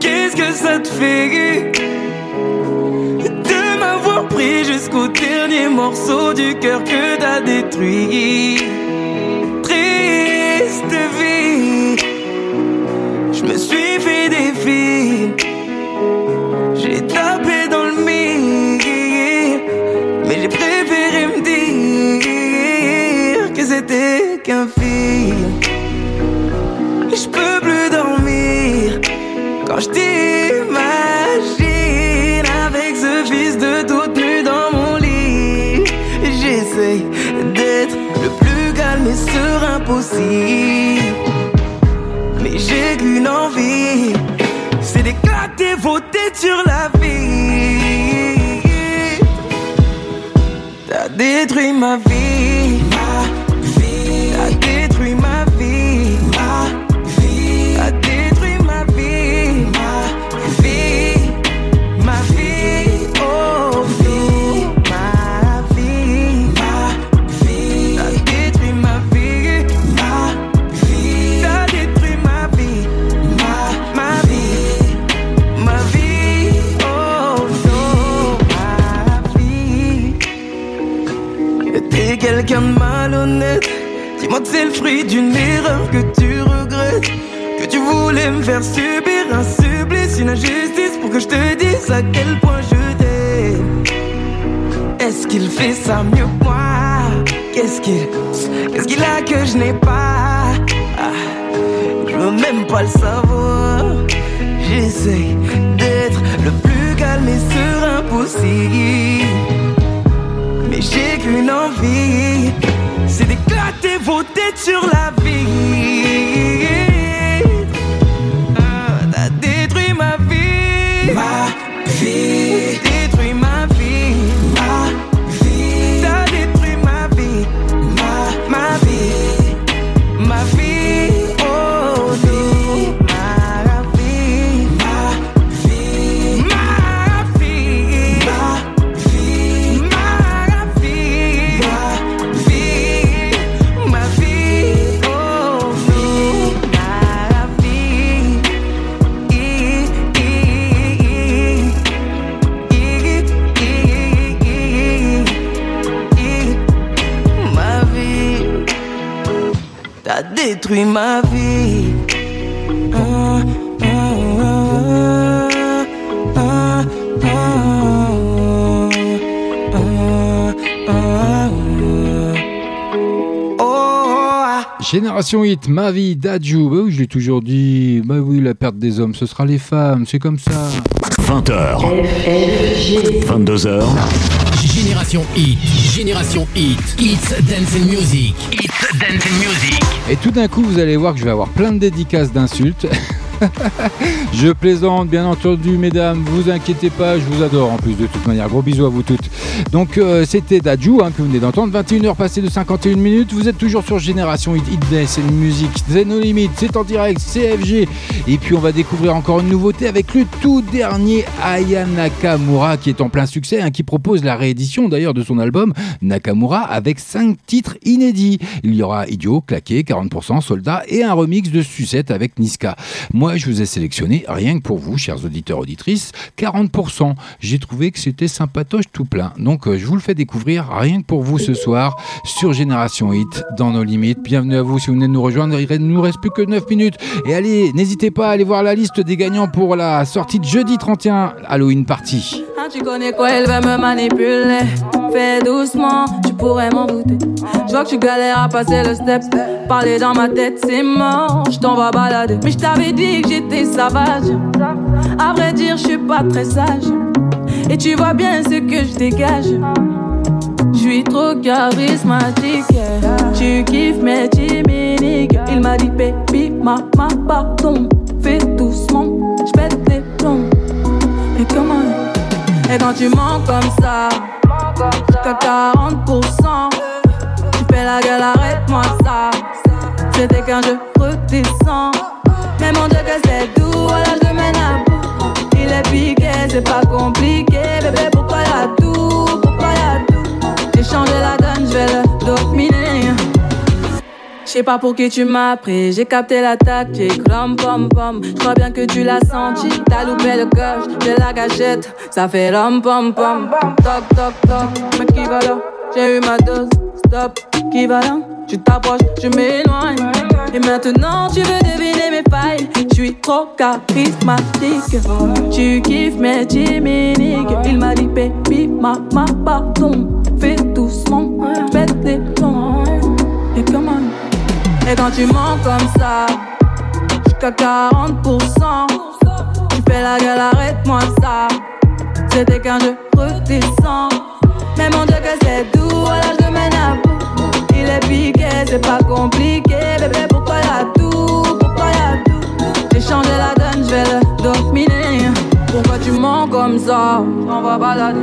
Qu'est-ce que ça te fait? De m'avoir pris jusqu'au dernier morceau du cœur que t'as détruit? Sur la vie. T'as détruit ma vie. D'une erreur que tu regrettes. Que tu voulais me faire subir un supplice, une injustice pour que je te dise à quel point je t'aime. Est-ce qu'il fait ça mieux que moi? Qu'est-ce qu'il, qu'est-ce qu'il a que je n'ai pas? Ah, je veux même pas le savoir. J'essaie d'être le plus calme et serein possible. Mais j'ai qu'une envie, sur la détruit ma Génération Hit, ma vie, Dadju. Bah oui, je l'ai toujours dit. Bah oui, la perte des hommes, ce sera les femmes, c'est comme ça. 20h. 22h. Génération Hit, Génération Hit, It's Dance and Music, It's Dance and Music. Et tout d'un coup, vous allez voir que je vais avoir plein de dédicaces d'insultes. je plaisante, bien entendu, mesdames, vous inquiétez pas, je vous adore en plus de toute manière. Gros bisous à vous toutes. Donc, euh, c'était Dadju hein, que vous venez d'entendre. 21h passées de 51 minutes. Vous êtes toujours sur Génération Hit, Hit Music. C'est nos limites, c'est en direct, CFG. Et puis, on va découvrir encore une nouveauté avec le tout dernier Aya Nakamura qui est en plein succès, hein, qui propose la réédition d'ailleurs de son album Nakamura avec 5 titres inédits. Il y aura Idiot, Claqué, 40%, Soldat et un remix de Sucette avec Niska. Je vous ai sélectionné rien que pour vous, chers auditeurs, auditrices, 40%. J'ai trouvé que c'était sympatoche tout plein. Donc, euh, je vous le fais découvrir rien que pour vous ce soir sur Génération Hit, dans nos limites. Bienvenue à vous si vous venez de nous rejoindre. Il ne nous reste plus que 9 minutes. Et allez, n'hésitez pas à aller voir la liste des gagnants pour la sortie de jeudi 31 Halloween Party. Ah, tu connais quoi, veut me manipuler? Fais doucement, tu pourrais m'en douter. Je vois que tu galères à passer le step. Dans ma tête, c'est mort. Je balader. Mais je t'avais dit j'étais sauvage. À vrai dire, je suis pas très sage. Et tu vois bien ce que je dégage. Je suis trop charismatique. Tu kiffes mes chimiques. Il m'a dit, baby, ma, ma, pardon. Fais doucement, je pète les plombs. Et comment? Et quand tu mens comme ça, t'as 40%. Tu fais la gueule, arrête-moi ça. C'était qu'un jeu redescends. Mon Dieu, que c'est doux, voilà, je te mène à bout. Il est piqué, c'est pas compliqué. Bébé, pourquoi y'a tout Pourquoi y'a tout? J'ai changé la donne, je vais le dominer. Je sais pas pour qui tu m'as pris, j'ai capté la tactique, rom pom pom. Je crois bien que tu l'as senti, t'as loupé le coche de la gâchette, ça fait rom pom pom. Toc toc toc, mais qui va là? J'ai eu ma dose, stop, qui va là? Tu t'approches, je m'éloigne. Et maintenant tu veux deviner mes failles, je suis trop charismatique. Tu kiffes mes chimiques, il m'a dit baby, ma, ma, pardon. Fais doucement, pète les plombs. Et comment et quand tu mens comme ça, jusqu'à 40%, tu fais la gueule, arrête-moi ça. C'était qu'un jeu redescends. Mais mon Dieu, que c'est doux, voilà, je te mène c'est pas compliqué. Bébé, pourquoi y'a tout Pourquoi y'a tout? J'ai changé la donne, je vais le dominer. Pourquoi tu mens comme ça? T'en vas balader.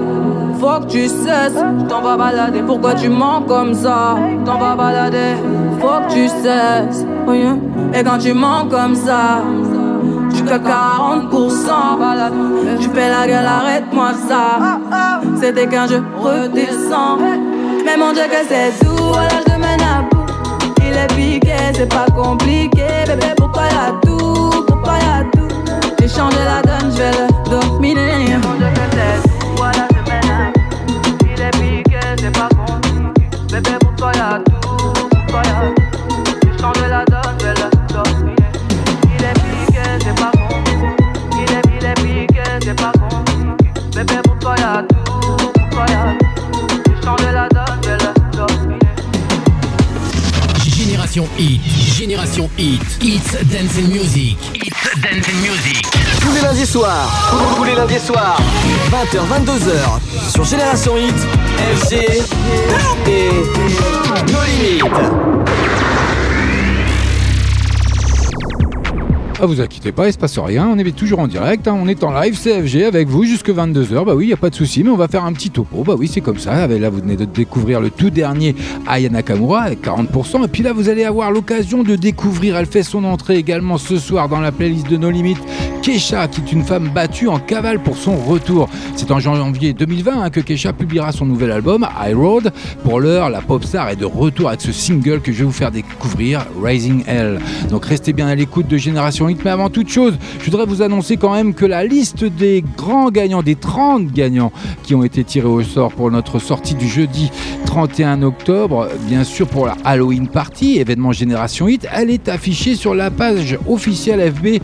Faut que tu cesses, t'en vas balader. Pourquoi tu mens comme ça? T'en vas balader. Faut que tu cesses. Yeah. Et quand tu mens comme ça, jusqu'à 40%, balade. Tu fais la gueule, arrête-moi ça. C'était qu'un jeu redescends. Mais mon Dieu, que c'est doux, voilà, je te mène à bout. Il est piqué, c'est pas compliqué. Bébé, pourquoi y'a tout Pourquoi y'a tout? J'ai changé la donne, je vais le dominer. Mon Dieu, que c'est tout, voilà, je mène à bout. Il est piqué, c'est pas compliqué. Bébé, pourquoi y'a tout, Génération Hit, Génération Hit, It's Dance and Music, It's Dance and Music. Tous les lundis soirs, tous les lundis soirs, 20h, 22h, sur Génération Hit, FG et nos limites. Ah, vous inquiétez pas, il se passe rien, on est toujours en direct, hein, on est en live CFG avec vous jusque 22h, bah oui, il n'y a pas de souci, mais on va faire un petit topo, bah oui, c'est comme ça, là vous venez de découvrir le tout dernier Aya Nakamura avec 40%, et puis là vous allez avoir l'occasion de découvrir, elle fait son entrée également ce soir dans la playlist de nos limites, Kesha, qui est une femme battue en cavale pour son retour. C'est en janvier 2020 hein, que Kesha publiera son nouvel album, High Road. Pour l'heure, la pop star est de retour avec ce single que je vais vous faire découvrir, Raising Hell. Donc restez bien à l'écoute de Génération Hit, mais avant toute chose, je voudrais vous annoncer quand même que la liste des grands gagnants, des 30 gagnants qui ont été tirés au sort pour notre sortie du jeudi 31 octobre, bien sûr pour la Halloween Party, événement Génération Hit, elle est affichée sur la page officielle FB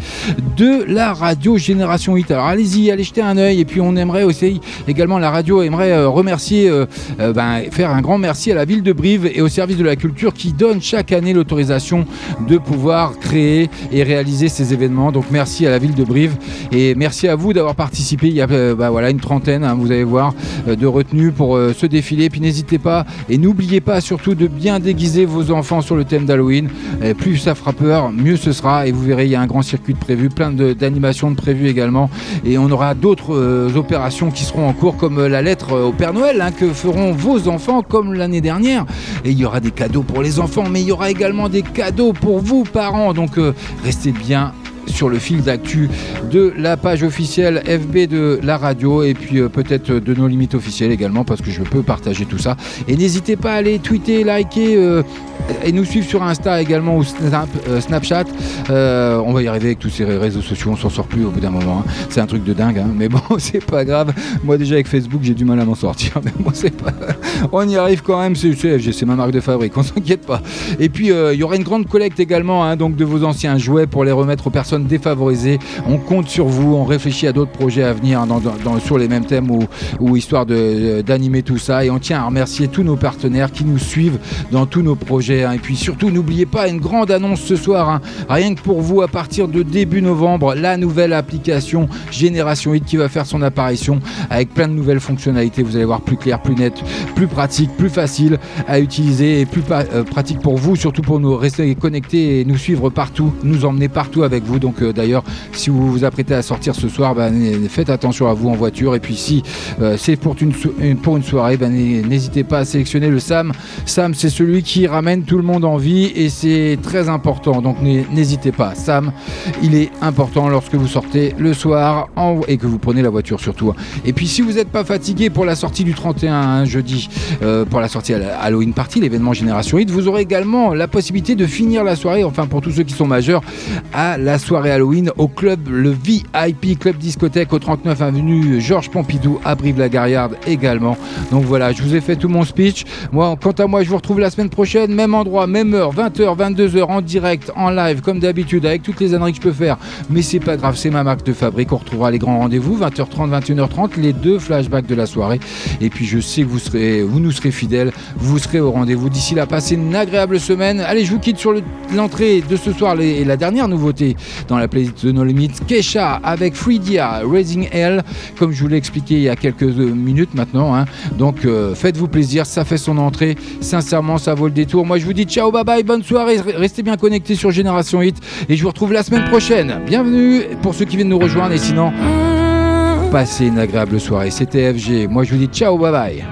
de la radio Génération Hit. Alors allez-y, allez jeter un œil et puis on aimerait aussi également la radio aimerait euh, remercier, euh, euh, ben, faire un grand merci à la ville de Brive et au service de la culture qui donne chaque année l'autorisation de pouvoir créer et réaliser ces événements. Donc merci à la ville de Brive et merci à vous d'avoir participé. Il y a bah, voilà, une trentaine, hein, vous allez voir, de retenues pour ce défilé. Puis n'hésitez pas et n'oubliez pas surtout de bien déguiser vos enfants sur le thème d'Halloween. Plus ça fera peur, mieux ce sera. Et vous verrez, il y a un grand circuit de prévu, plein de- de prévues également. Et on aura d'autres euh, opérations qui seront en cours, comme euh, la lettre euh, au Père Noël, hein, que feront vos enfants comme l'année dernière. Et il y aura des cadeaux pour les enfants, mais il y aura également des cadeaux pour vous, parents. Donc restez bien sur le fil d'actu de la page officielle FB de la radio et puis euh, peut-être de nos limites officielles également parce que je peux partager tout ça. Et n'hésitez pas à aller tweeter, liker euh, et nous suivre sur Insta également ou euh, Snapchat. On va y arriver avec tous ces réseaux sociaux, on s'en sort plus au bout d'un moment. hein. C'est un truc de dingue, hein. mais bon, c'est pas grave. Moi déjà avec Facebook, j'ai du mal à m'en sortir, mais moi c'est pas. On y arrive quand même. C'est c'est ma marque de fabrique, on s'inquiète pas. Et puis il y aura une grande collecte également, hein, donc de vos anciens jouets pour les remettre aux personnes défavorisées. On compte sur vous, on réfléchit à d'autres projets à venir sur les mêmes thèmes ou, ou histoire d'animer tout ça. Et on tient à remercier tous nos partenaires qui nous suivent dans tous nos projets. hein. Et puis surtout, n'oubliez pas une grande annonce ce soir, hein. rien que pour vous, à partir de début novembre, la nouvelle application Génération 8 qui va faire son apparition avec plein de nouvelles fonctionnalités. Vous allez voir plus clair, plus net, plus pratique, plus facile à utiliser et plus euh, pratique pour vous, surtout pour nous rester connectés et nous suivre partout, nous emmener partout avec vous. Euh, d'ailleurs, si vous vous apprêtez à sortir ce soir, bah, n- faites attention à vous en voiture. Et puis si euh, c'est pour une, soirée, bah, n- n'hésitez pas à sélectionner le Sam. Sam, c'est celui qui ramène tout le monde en vie et c'est très important. Donc n'hésitez pas. Sam, il est important lorsque vous sortez le soir et que vous prenez la voiture surtout. Et puis si vous n'êtes pas fatigué pour la sortie du 31 hein, jeudi, euh, pour la sortie Halloween Party, l'événement Génération 8, vous aurez également la possibilité de finir la soirée, enfin pour tous ceux qui sont majeurs, à la soirée Halloween au club, le VIP Club Discothèque au 39 avenue Georges Pompidou à Brive-la-Gaillarde également. Donc voilà, je vous ai fait tout mon speech. Moi, quant à moi, je vous retrouve la semaine prochaine, même endroit, même heure, 20h, 22h en direct, en live, comme d'habitude, avec toutes les âneries que je peux faire. Mais c'est pas grave, c'est ma marque de fabrique. On retrouvera les grands rendez-vous, 20h30, 21h30, les deux flashbacks de la soirée. Et puis je sais que vous serez, vous nous serez fidèles, vous serez au rendez-vous. D'ici là, passez une agréable semaine. Allez, je vous quitte sur le- l'entrée de ce soir les- la dernière nouveauté dans la playlist de No Limits, Kesha avec Freedia, Raising Hell, comme je vous l'ai expliqué il y a quelques euh, minutes maintenant. hein. Donc euh, faites-vous plaisir, ça fait son entrée. Sincèrement, ça vaut le détour. Moi, je vous dis ciao, bye bye, bonne soirée. Restez bien connectés sur Génération Hit et je vous retrouve la semaine prochaine. Bienvenue pour ceux qui viennent nous rejoindre et sinon, passez une agréable soirée. C'était FG. Moi, je vous dis ciao, bye bye.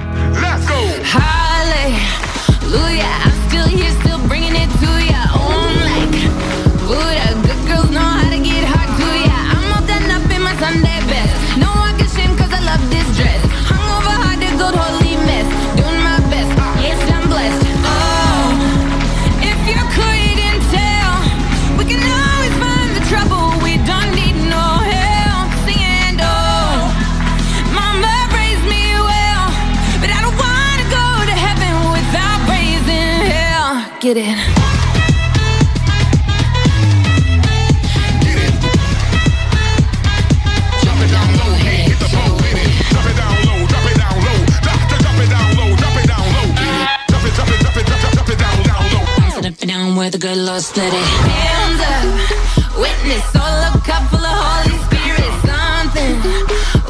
It where the good Lord steady. Hands up, witness, all a cup full of Holy Spirit, something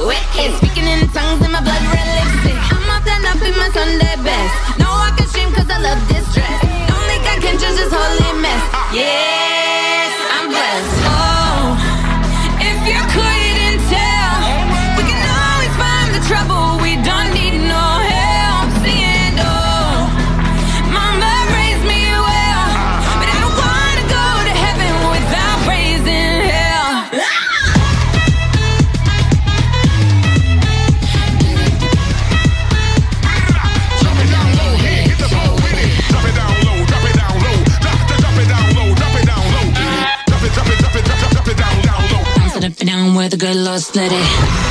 wicked, speaking in tongues in my blood red lipstick. I'm all done up in my Sunday best. No I can shame cause I love this dress. Don't think I can judge this holy mess. Yes, the good Lord steady. Ladies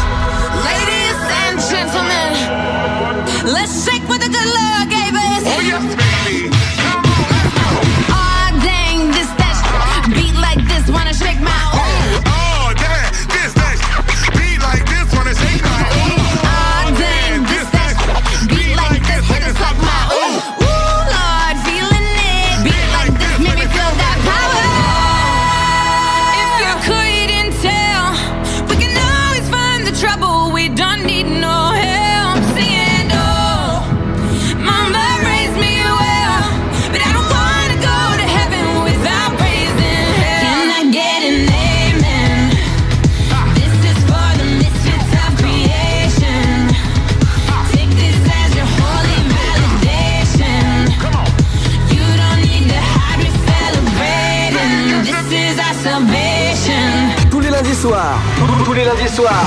lundis soirs.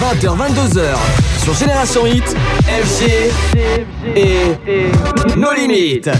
20h, 22h. Sur Génération Hit, FG et No Limites.